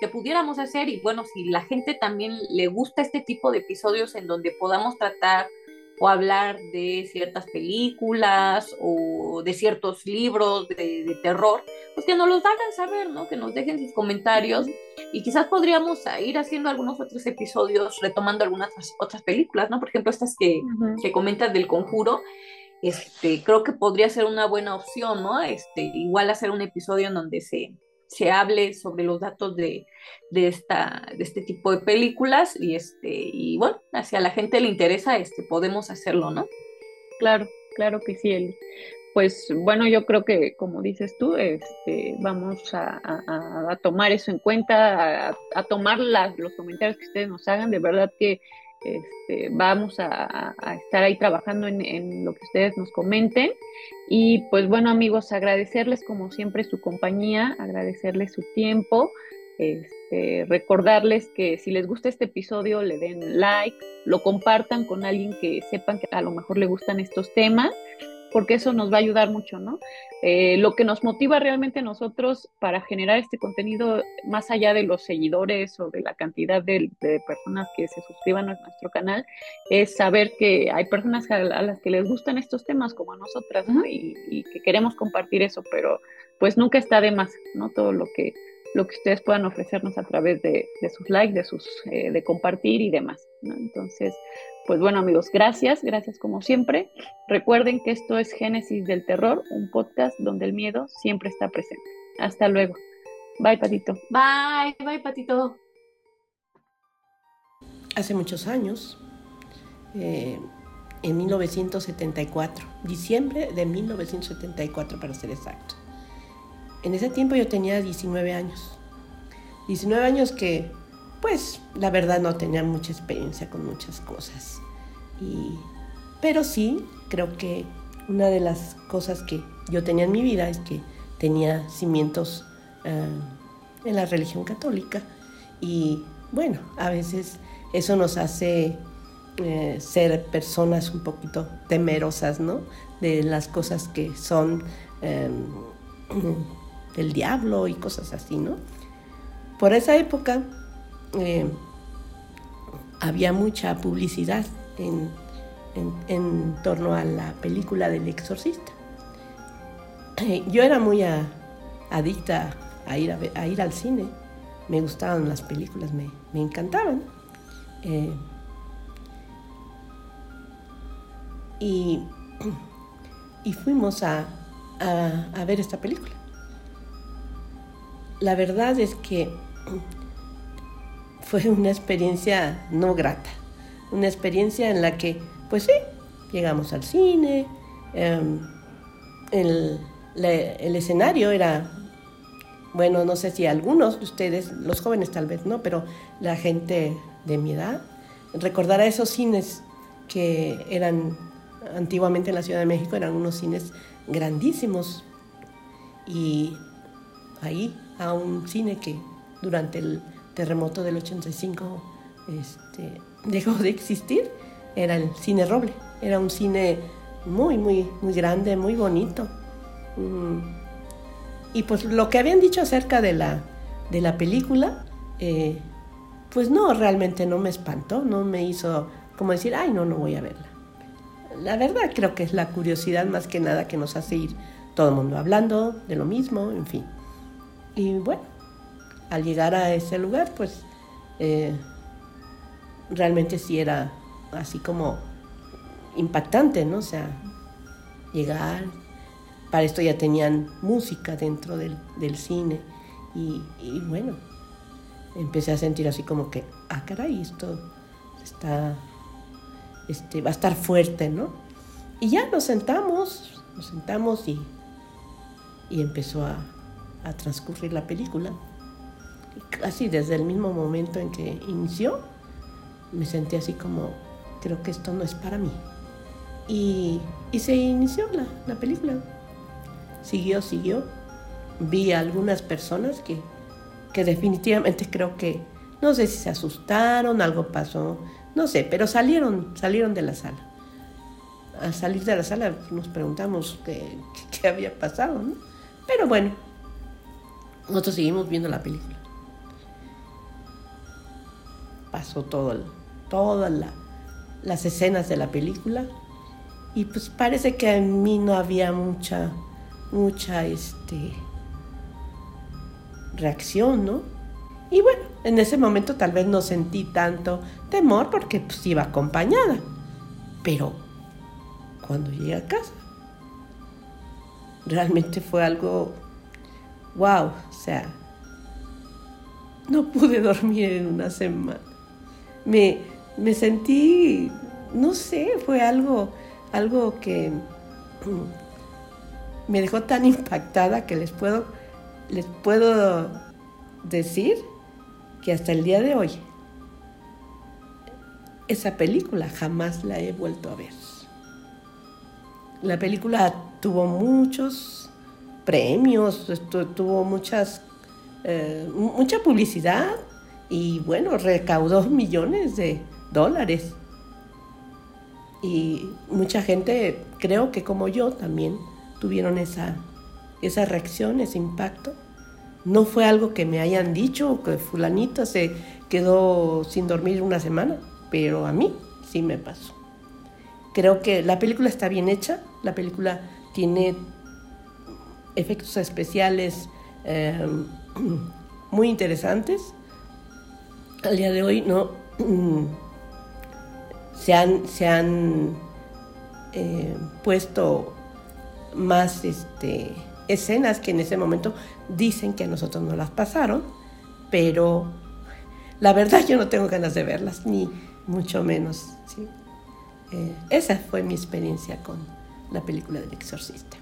que pudiéramos hacer, y bueno, si la gente también le gusta este tipo de episodios en donde podamos tratar o hablar de ciertas películas o de ciertos libros de, terror, pues que nos los hagan saber, ¿no? Que nos dejen sus comentarios y quizás podríamos ir haciendo algunos otros episodios retomando algunas otras películas, ¿no? Por ejemplo, estas que, que comentas del conjuro, este, creo que podría ser una buena opción, ¿no? Este, igual hacer un episodio en donde se, se hable sobre los datos de, de, esta, de este tipo de películas y, este, y bueno, hacia la gente le interesa, este, podemos hacerlo, ¿no? Claro, claro que sí, Eli. Pues bueno, yo creo que como dices tú, este, vamos a, tomar eso en cuenta, a, tomar las, los comentarios que ustedes nos hagan. De verdad que este, vamos a, estar ahí trabajando en, lo que ustedes nos comenten. Y pues bueno amigos, agradecerles como siempre su compañía, agradecerles su tiempo. este, recordarles que si les gusta este episodio, le den like, lo compartan con alguien que sepan que a lo mejor le gustan estos temas porque eso nos va a ayudar mucho, ¿no? Eh, lo que nos motiva realmente a nosotros para generar este contenido, más allá de los seguidores o de la cantidad de, personas que se suscriban a nuestro canal, es saber que hay personas a, las que les gustan estos temas como a nosotras, ¿no? Y, y que queremos compartir eso, pero pues nunca está de más, ¿no? Todo lo que lo que ustedes puedan ofrecernos a través de, sus likes, de sus eh, de compartir y demás. Entonces, pues bueno amigos, gracias, gracias como siempre. Recuerden que esto es Génesis del Terror, un podcast donde el miedo siempre está presente. Hasta luego. Bye, Patito. Bye, bye, Patito. Hace muchos años, eh, en 1974, diciembre de 1974 para ser exacto en ese tiempo yo tenía 19 años. 19 años que, pues, la verdad no tenía mucha experiencia con muchas cosas. pero sí, creo que una de las cosas que yo tenía en mi vida es que tenía cimientos eh, en la religión católica. Y bueno, a veces eso nos hace eh, ser personas un poquito temerosas, ¿no? De las cosas que son... Em, del diablo y cosas así, ¿no? Por esa época eh, había mucha publicidad en, torno a la película del exorcista. Eh, yo era muy adicta a ir, a, ir al cine, me gustaban las películas, me, encantaban. Eh, y, fuimos a ver esta película la verdad es que fue una experiencia no grata, una experiencia en la que, pues sí, llegamos al cine, em, el, escenario era, bueno, no sé si algunos de ustedes, los jóvenes tal vez no, pero la gente de mi edad, recordará esos cines que eran antiguamente en la Ciudad de México, eran unos cines grandísimos. Y ahí a un cine que durante el terremoto del 85 este, dejó de existir, era el cine Roble. Era un cine muy, muy, muy grande, muy bonito. Mm. Y pues lo que habían dicho acerca de la, de la película, eh, pues no, realmente no me espantó, no me hizo como decir, ay, no, no voy a verla. La verdad creo que es la curiosidad más que nada que nos hace ir todo el mundo hablando de lo mismo, en fin. Y bueno, al llegar a ese lugar, pues eh, realmente sí era así como impactante, ¿no? O sea, llegar, para esto ya tenían música dentro del, cine y, bueno, empecé a sentir así como que, ah, caray, esto está, este, va a estar fuerte, ¿no? Y ya nos sentamos, nos sentamos y, y empezó a, a transcurrir la película. casi desde el mismo momento en que inició, me sentí así como, creo que esto no es para mí. Y, se inició la, la, película. Siguió, siguió. Vi a algunas personas que, que definitivamente creo que, no sé si se asustaron, algo pasó, no sé, pero salieron, salieron de la sala. Al salir de la sala nos preguntamos qué, qué había pasado. Pero bueno, nosotros seguimos viendo la película. Pasó todo, todas las escenas de la película y pues parece que en mí no había mucha, mucha, este, reacción, ¿no? Y bueno, en ese momento tal vez no sentí tanto temor porque pues iba acompañada. Pero cuando llegué a casa, realmente fue algo wow, o sea, no pude dormir en una semana. Me, me sentí, no sé, fue algo, algo que me dejó tan impactada que les puedo, les puedo decir que hasta el día de hoy esa película jamás la he vuelto a ver. La película tuvo muchos premios, tuvo muchas eh, mucha publicidad y bueno, recaudó millones de dólares. Y mucha gente, creo que como yo también, tuvieron esa, esa reacción, ese impacto. No fue algo que me hayan dicho, que fulanito se quedó sin dormir una semana, pero a mí sí me pasó. Creo que la película está bien hecha, la película tiene efectos especiales eh, muy interesantes. Al día de hoy no se han, se han eh, puesto más este, escenas que en ese momento dicen que a nosotros no las pasaron, pero la verdad yo no tengo ganas de verlas, ni mucho menos. Eh, esa fue mi experiencia con la película del exorcista.